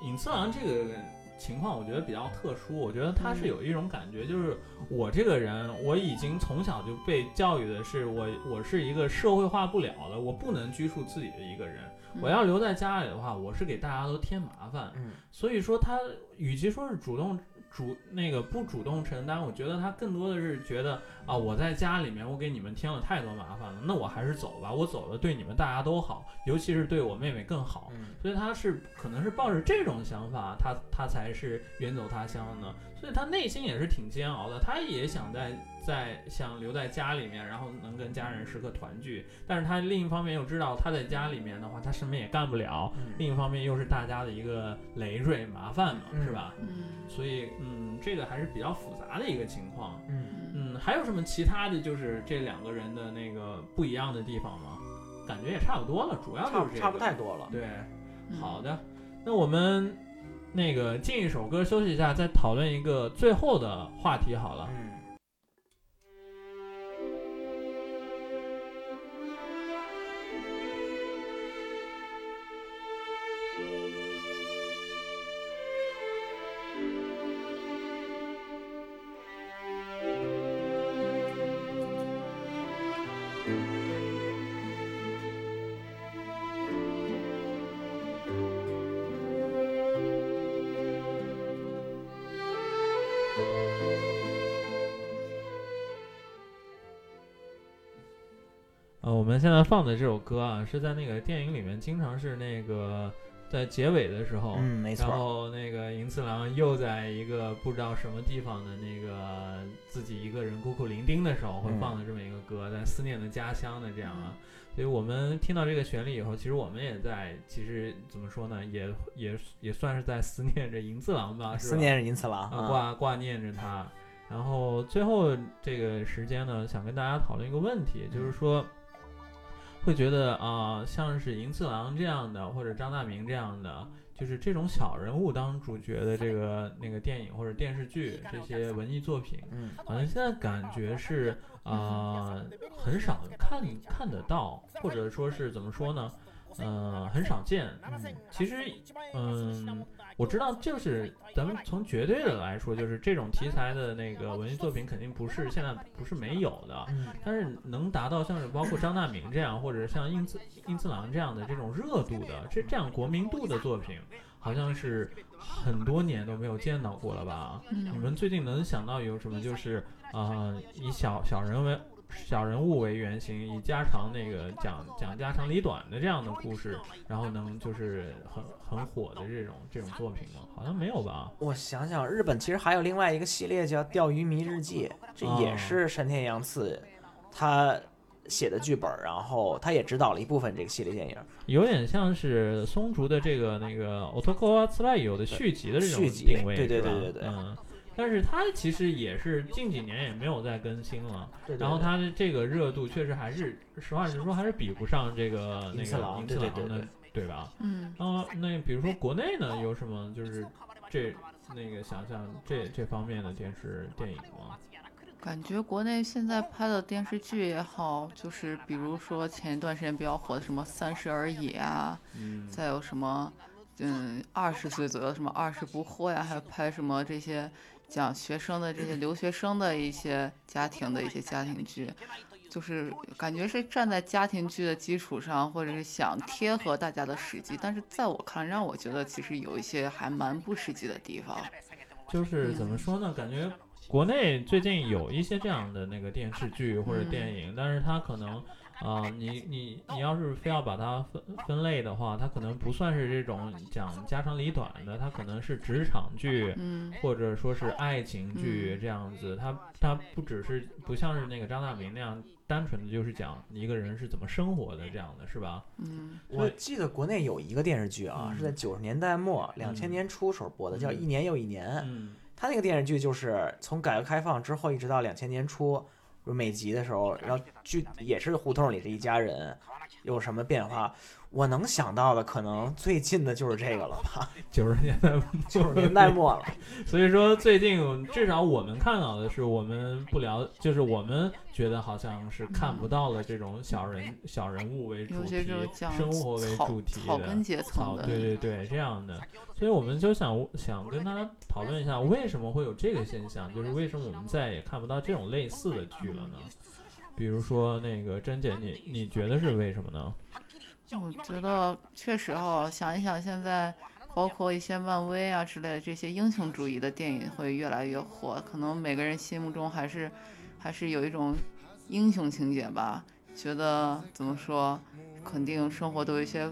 尹次郎这个情况，我觉得比较特殊。我觉得他是有一种感觉，就是我这个人，我已经从小就被教育的是我我是一个社会化不了的，我不能拘束自己的一个人。我要留在家里的话，我是给大家都添麻烦。嗯所以说他与其说是主动主那个不主动承担，我觉得他更多的是觉得啊，我在家里面我给你们添了太多麻烦了，那我还是走吧，我走了对你们大家都好，尤其是对我妹妹更好。嗯所以他是可能是抱着这种想法，他他才是远走他乡的，所以他内心也是挺煎熬的，他也想在在想留在家里面，然后能跟家人时刻团聚，但是他另一方面又知道他在家里面的话，他什么也干不了，嗯另一方面又是大家的一个累赘麻烦嘛，嗯是吧？嗯，所以嗯，这个还是比较复杂的一个情况。嗯，嗯，还有什么其他的就是这两个人的那个不一样的地方吗？感觉也差不多了，主要就是这个。差差不太多了。对，嗯好的，那我们那个进一首歌休息一下，再讨论一个最后的话题好了。嗯们现在放的这首歌啊，是在那个电影里面，经常是那个在结尾的时候，嗯，没然。后那个银次郎又在一个不知道什么地方的那个自己一个人孤苦伶仃的时候，会嗯放的这么一个歌，在思念的家乡的这样啊。所以我们听到这个旋律以后，其实我们也在，其实怎么说呢，也也也算是在思念着银次郎吧，是吧思念着银次郎啊，啊，挂挂念着他。然后最后这个时间呢，想跟大家讨论一个问题，就是说，会觉得啊、像是银次郎这样的，或者张大明这样的，就是这种小人物当主角的这个那个电影或者电视剧这些文艺作品，嗯好像现在感觉是啊、很少看看得到，或者说是怎么说呢？呃，很少见。嗯其实，嗯，我知道，就是咱们从绝对的来说，就是这种题材的那个文艺作品，肯定不是现在不是没有的，嗯但是能达到像是包括张大明这样，或者像英次英次郎这样的这种热度的，这这样国民度的作品，好像是很多年都没有见到过了吧？嗯你们最近能想到有什么？就是啊、呃以小小人为小人物为原型，以家长那个讲讲家长里短的这样的故事，然后能就是很很火的这种这种作品吗？好像没有吧？我想想，日本其实还有另外一个系列叫《钓鱼迷日记》，这也哦是山田洋次他写的剧本，然后他也指导了一部分这个系列电影。有点像是松竹的这个那个《Otoko a t s u r a 有的续集的这种续集定位，对对对对对嗯。但是它其实也是近几年也没有再更新了，对然后它的这个热度确实还是，实话实说还是比不上这个那银次郎个银次郎的对吧？嗯，啊，那比如说国内呢，有什么就是这那个想象这这方面的电视电影吗？感觉国内现在拍的电视剧也好，就是比如说前一段时间比较火的什么《三十而已》啊，嗯再有什么，嗯，二十岁左右什么《二十不惑》呀，还有拍什么这些讲学生的这些留学生的一些家庭的一些家庭剧，就是感觉是站在家庭剧的基础上，或者是想贴合大家的实际，但是在我看，让我觉得其实有一些还蛮不实际的地方。就是怎么说呢？感觉国内最近有一些这样的那个电视剧或者嗯电影，但是它可能啊、你你你要是非要把它分分类的话，它可能不算是这种讲家长里短的，它可能是职场剧。嗯或者说是爱情剧嗯这样子，它它不只是不像是那个张大民那样单纯的就是讲一个人是怎么生活的这样的，是吧？嗯我记得国内有一个电视剧啊，嗯是在九十年代末、两千嗯年初时候播的，叫《嗯一年又一年》。嗯他那个电视剧就是从改革开放之后一直到两千年初，每集的时候，然后剧也是胡同里这一家人有什么变化。我能想到的可能最近的就是这个了吧，[laughs] 九十年代九十年代末了。[laughs] 所以说，最近至少我们看到的是，我们不了，就是我们觉得好像是看不到的这种小人、小人物为主题生活为主题的草根阶，层的，对对对，这样的。所以我们就想想跟他讨论一下，为什么会有这个现象？就是为什么我们再也看不到这种类似的剧了呢？比如说那个甄姐，你你觉得是为什么呢？我觉得确实哈，想一想现在，包括一些漫威啊之类的这些英雄主义的电影会越来越火，可能每个人心目中还是还是有一种英雄情节吧，觉得怎么说，肯定生活都有一些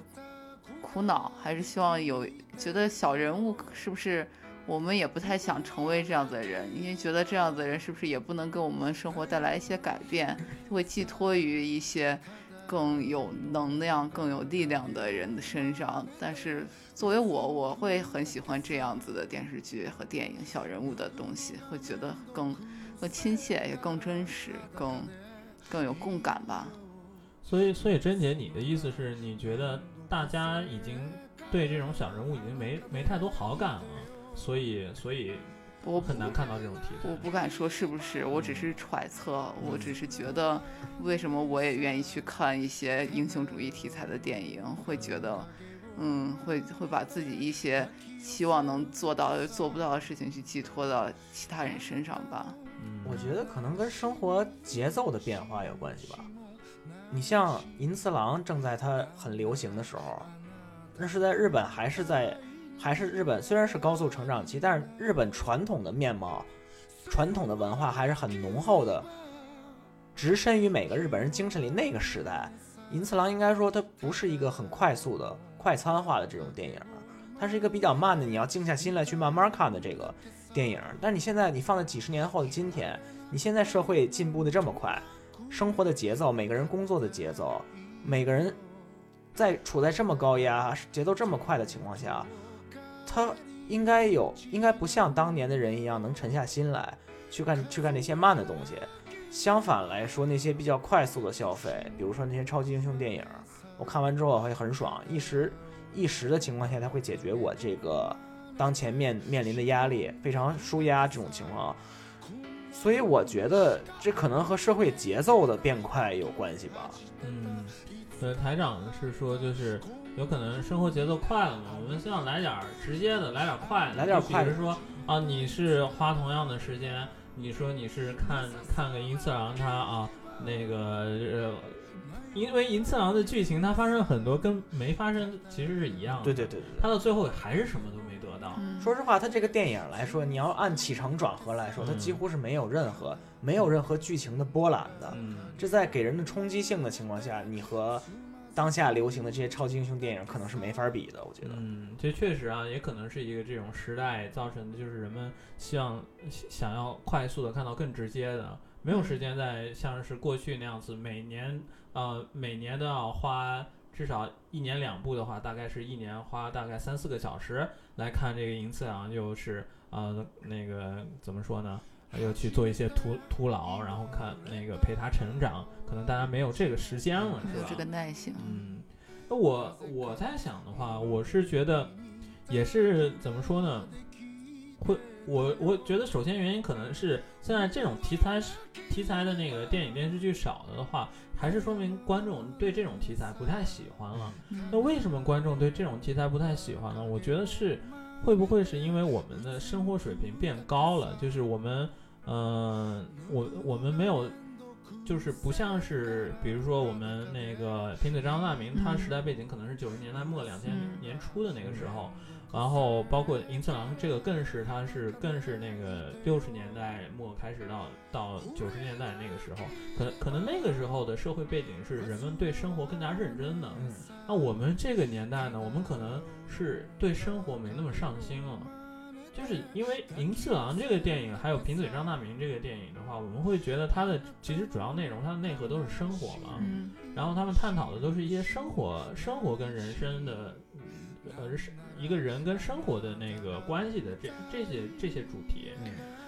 苦恼，还是希望有觉得小人物是不是？我们也不太想成为这样子的人，因为觉得这样子的人是不是也不能给我们生活带来一些改变，会寄托于一些更有能量、更有力量的人的身上。但是作为我，我会很喜欢这样子的电视剧和电影小人物的东西，会觉得更更亲切，也更真实，更更有共感吧。所以，所以甄姐，你的意思是你觉得大家已经对这种小人物已经没没太多好感了，所以所以我很难看到这种题材。我不敢说是不是，我只是揣测，我只是觉得，为什么我也愿意去看一些英雄主义题材的电影，会觉得，嗯，会会把自己一些希望能做到又做不到的事情去寄托到其他人身上吧。嗯，我觉得可能跟生活节奏的变化有关系吧。你像银次郎正在他很流行的时候，那是在日本还是在还是日本虽然是高速成长期，但是日本传统的面貌、传统的文化还是很浓厚的，植身于每个日本人精神里。那个时代，银次郎应该说它不是一个很快速的快餐化的这种电影，它是一个比较慢的，你要静下心来去慢慢看的这个电影。但你现在你放在几十年后的今天，你现在社会进步的这么快，生活的节奏，每个人工作的节奏，每个人在处在这么高压、节奏这么快的情况下，他应该有，应该不像当年的人一样能沉下心来去干去干那些慢的东西。相反来说，那些比较快速的消费，比如说那些超级英雄电影，我看完之后会很爽，一时一时的情况下，它会解决我这个当前面面临的压力，非常舒压这种情况。所以我觉得这可能和社会节奏的变快有关系吧。嗯，对，台长是说就是有可能生活节奏快了嘛，我们希望来点儿直接的，来点儿快的，来点儿快的比如说啊，你是花同样的时间，你说你是看看个银次郎他啊那个呃。因为银次郎的剧情，他发生了很多跟没发生其实是一样的。对对对对他到最后还是什么都没得到。嗯，说实话，他这个电影来说，你要按起承转合来说，它嗯几乎是没有任何没有任何剧情的波澜的。嗯，这在给人的冲击性的情况下，你和当下流行的这些超级英雄电影可能是没法比的。我觉得，嗯，这确实啊，也可能是一个这种时代造成的，就是人们希望想要快速的看到更直接的，没有时间在像是过去那样子，每年呃每年都要花至少一年两部的话，大概是一年花大概三四个小时来看这个银次郎，又是呃那个怎么说呢？又去做一些徒徒劳，然后看那个陪他成长，可能大家没有这个时间了，是吧？没有这个耐性。嗯，那我我在想的话，我是觉得也是怎么说呢？会我我觉得首先原因可能是现在这种题材题材的那个电影电视剧少了的话，还是说明观众对这种题材不太喜欢了。那为什么观众对这种题材不太喜欢呢？我觉得是会不会是因为我们的生活水平变高了？就是我们，嗯、我我们没有，就是不像是，比如说我们那个贫嘴张大明，他嗯时代背景可能是九十年代末两千嗯年初的那个时候，然后包括银次郎这个更是，他是更是那个六十年代末开始到到九十年代那个时候，可可能那个时候的社会背景是人们对生活更加认真的。嗯，那我们这个年代呢，我们可能是对生活没那么上心了，就是因为《银次郎》这个电影，还有《贫嘴张大民》这个电影的话，我们会觉得它的其实主要内容，它的内核都是生活嘛，嗯然后他们探讨的都是一些生活、生活跟人生的，嗯呃，是一个人跟生活的那个关系的这这些这些主题。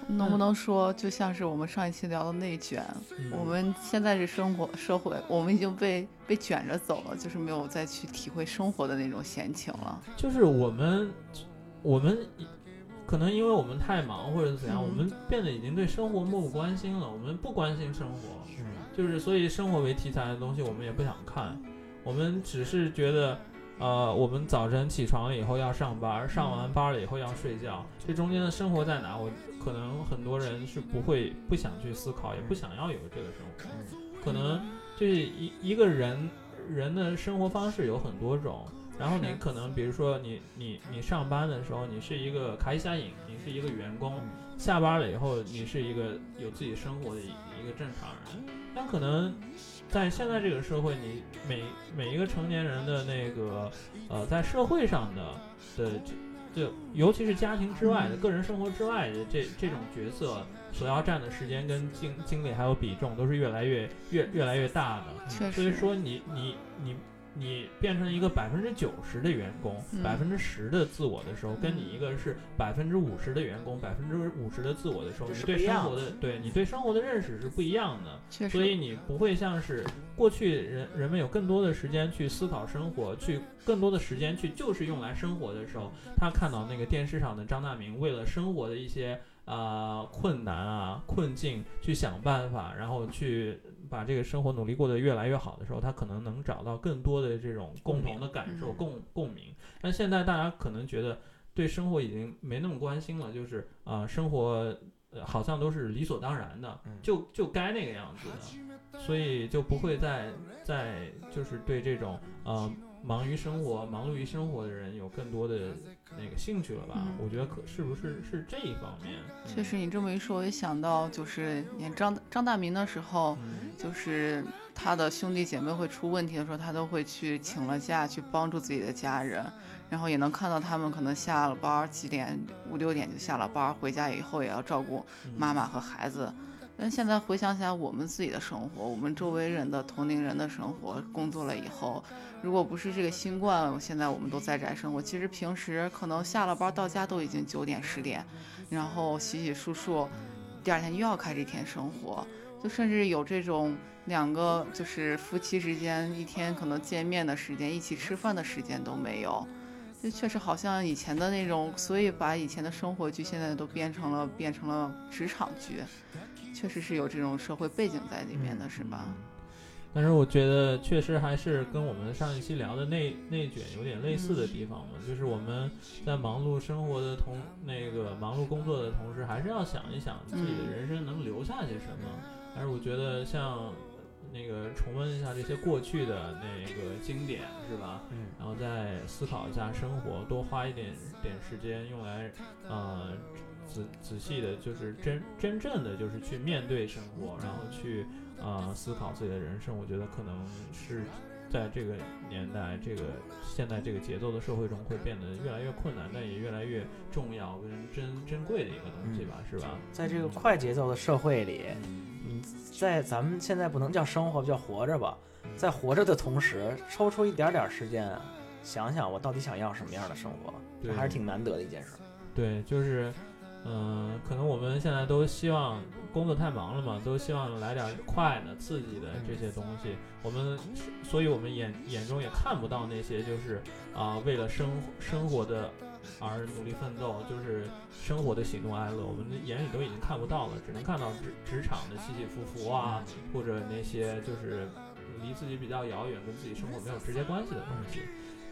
能不能说，就像是我们上一期聊的内卷，嗯我们现在是生活社会，我们已经被被卷着走了，就是没有再去体会生活的那种闲情了。就是我们，我们可能因为我们太忙或者是怎样，嗯我们变得已经对生活漠不关心了，我们不关心生活，嗯就是所以生活为题材的东西我们也不想看，我们只是觉得。呃，我们早晨起床了以后要上班，上完班了以后要睡觉，这中间的生活在哪？我可能很多人是不会不想去思考，也不想要有这个生活。可能就是一一个人人的生活方式有很多种，然后你可能比如说你你你上班的时候你是一个开下影，你是一个员工，下班了以后你是一个有自己生活的一一个正常人，但可能在现在这个社会，你每每一个成年人的那个呃在社会上的的就就尤其是家庭之外的、嗯个人生活之外的这这种角色所要占的时间跟精精力还有比重都是越来越越越来越大的。确实，所以说你你你你变成一个百分之九十的员工，嗯百分之十的自我的时候，跟你一个是百分之五十的员工，百分之五十的自我的时候，你对生活的对你对生活的认识是不一样的。所以，你不会像是过去人人们有更多的时间去思考生活，去更多的时间去就是用来生活的时候，他看到那个电视上的张大明为了生活的一些啊、困难啊困境去想办法，然后去把这个生活努力过得越来越好的时候，他可能能找到更多的这种共同的感受、嗯共共鸣。但现在大家可能觉得对生活已经没那么关心了，就是啊、生活。呃好像都是理所当然的，嗯就就该那个样子的，所以就不会再再就是对这种呃忙于生活、忙碌于生活的人有更多的那个兴趣了吧？嗯我觉得可是不是是这一方面？确实，你这么一说，我也想到，就是演张张大民的时候，嗯就是他的兄弟姐妹会出问题的时候，他都会去请了假去帮助自己的家人，然后也能看到他们可能下了班几点五六点就下了班，回家以后也要照顾妈妈和孩子。但现在回想起来，我们自己的生活，我们周围人的同龄人的生活，工作了以后，如果不是这个新冠，现在我们都在宅生活。其实平时可能下了班到家都已经九点十点，然后洗洗漱漱，第二天又要开始一天生活。就甚至有这种两个就是夫妻之间一天可能见面的时间、一起吃饭的时间都没有。就确实好像以前的那种，所以把以前的生活剧现在都变成了变成了职场剧，确实是有这种社会背景在里面的，是吧？但是我觉得确实还是跟我们上一期聊的内内卷有点类似的地方嘛，就是我们在忙碌生活的同那个忙碌工作的同时，还是要想一想自己的人生能留下些什么。但是我觉得像那个重温一下这些过去的那个经典，是吧？嗯然后再思考一下生活，多花一点点时间用来，呃，仔仔细的，就是真真正的就是去面对生活，然后去呃思考自己的人生。我觉得可能是在这个年代，这个现在这个节奏的社会中，会变得越来越困难，但也越来越重要跟珍珍贵的一个东西吧，是吧？在这个快节奏的社会里，嗯，在咱们现在不能叫生活，叫活着吧，在活着的同时，抽出一点点时间，想想我到底想要什么样的生活，对还是挺难得的一件事。对，就是，嗯、可能我们现在都希望工作太忙了嘛，都希望来点快的、刺激的这些东西。我们，所以我们眼眼中也看不到那些就是啊、为了生生活的而努力奋斗，就是生活的喜怒哀乐，我们的眼里都已经看不到了，只能看到职职场的起起伏伏啊，或者那些就是离自己比较遥远、跟自己生活没有直接关系的东西。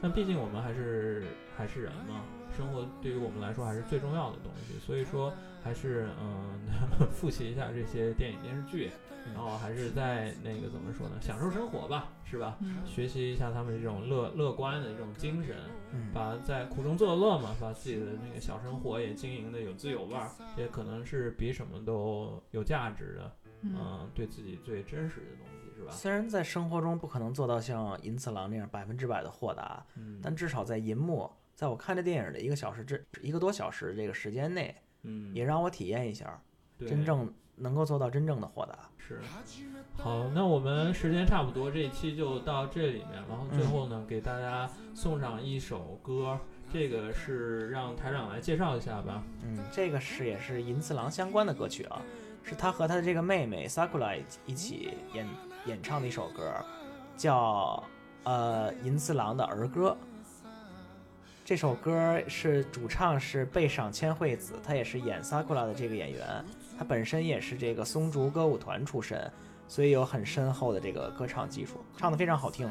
但毕竟我们还是还是人嘛，生活对于我们来说还是最重要的东西，所以说还是嗯 [laughs] 复习一下这些电影电视剧，然后还是在那个怎么说呢，享受生活吧，是吧？嗯学习一下他们这种乐乐观的这种精神，嗯，把在苦中作乐嘛，把自己的那个小生活也经营的有滋有味儿，也可能是比什么都有价值的，嗯嗯，对自己最真实的东西，是吧？虽然在生活中不可能做到像银次郎那样百分之百的豁达，嗯，但至少在银幕，在我看这电影的一个小时之一个多小时这个时间内，嗯，也让我体验一下对真正能够做到真正的豁达。是，好，那我们时间差不多，这一期就到这里面，然后最后呢，给大家送上一首歌，这个是让台长来介绍一下吧。嗯，这个是也是银次郎相关的歌曲啊，是他和他的这个妹妹 Sakura 一起演演唱的一首歌，叫呃银次郎的儿歌。这首歌是主唱是倍赏千惠子，她也是演 Sakura 的这个演员，她本身也是这个松竹歌舞团出身，所以有很深厚的这个歌唱技术，唱得非常好听。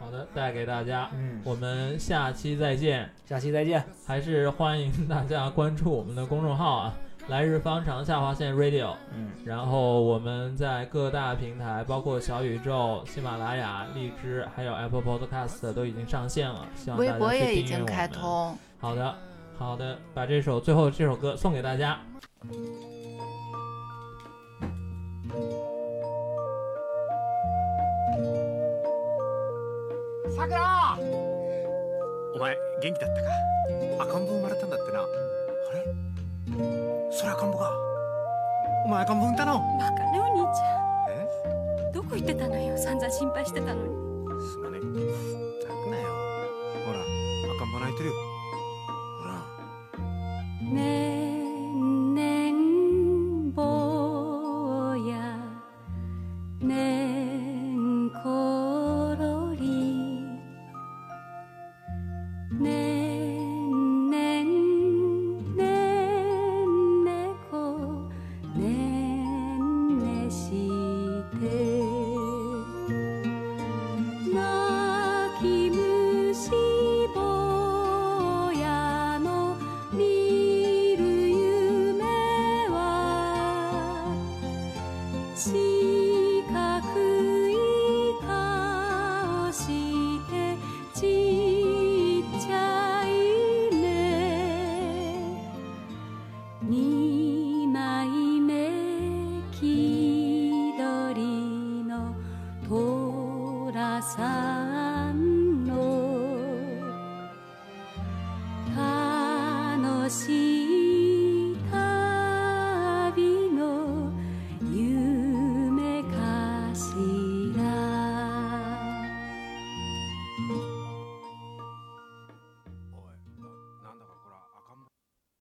好的，带给大家，嗯，我们下期再见。下期再见。还是欢迎大家关注我们的公众号啊，来日方长下划线 Radio。嗯，然后我们在各大平台，包括小宇宙、喜马拉雅、荔枝，还有 Apple Podcast 都已经上线了，希望大微博家去也已经订阅我们。开通。好的，好的，把这首最后这首歌送给大家。さくらお前元気だったか赤ん坊生まれたんだってなあれ それ赤ん坊かお前赤ん坊産んだの？バカねお兄ちえゃん。どこ行ってたのよ？散々心配してたのに。すまねえ。泣くなよ。ほら赤ん坊泣いてるよ。ほら。ねん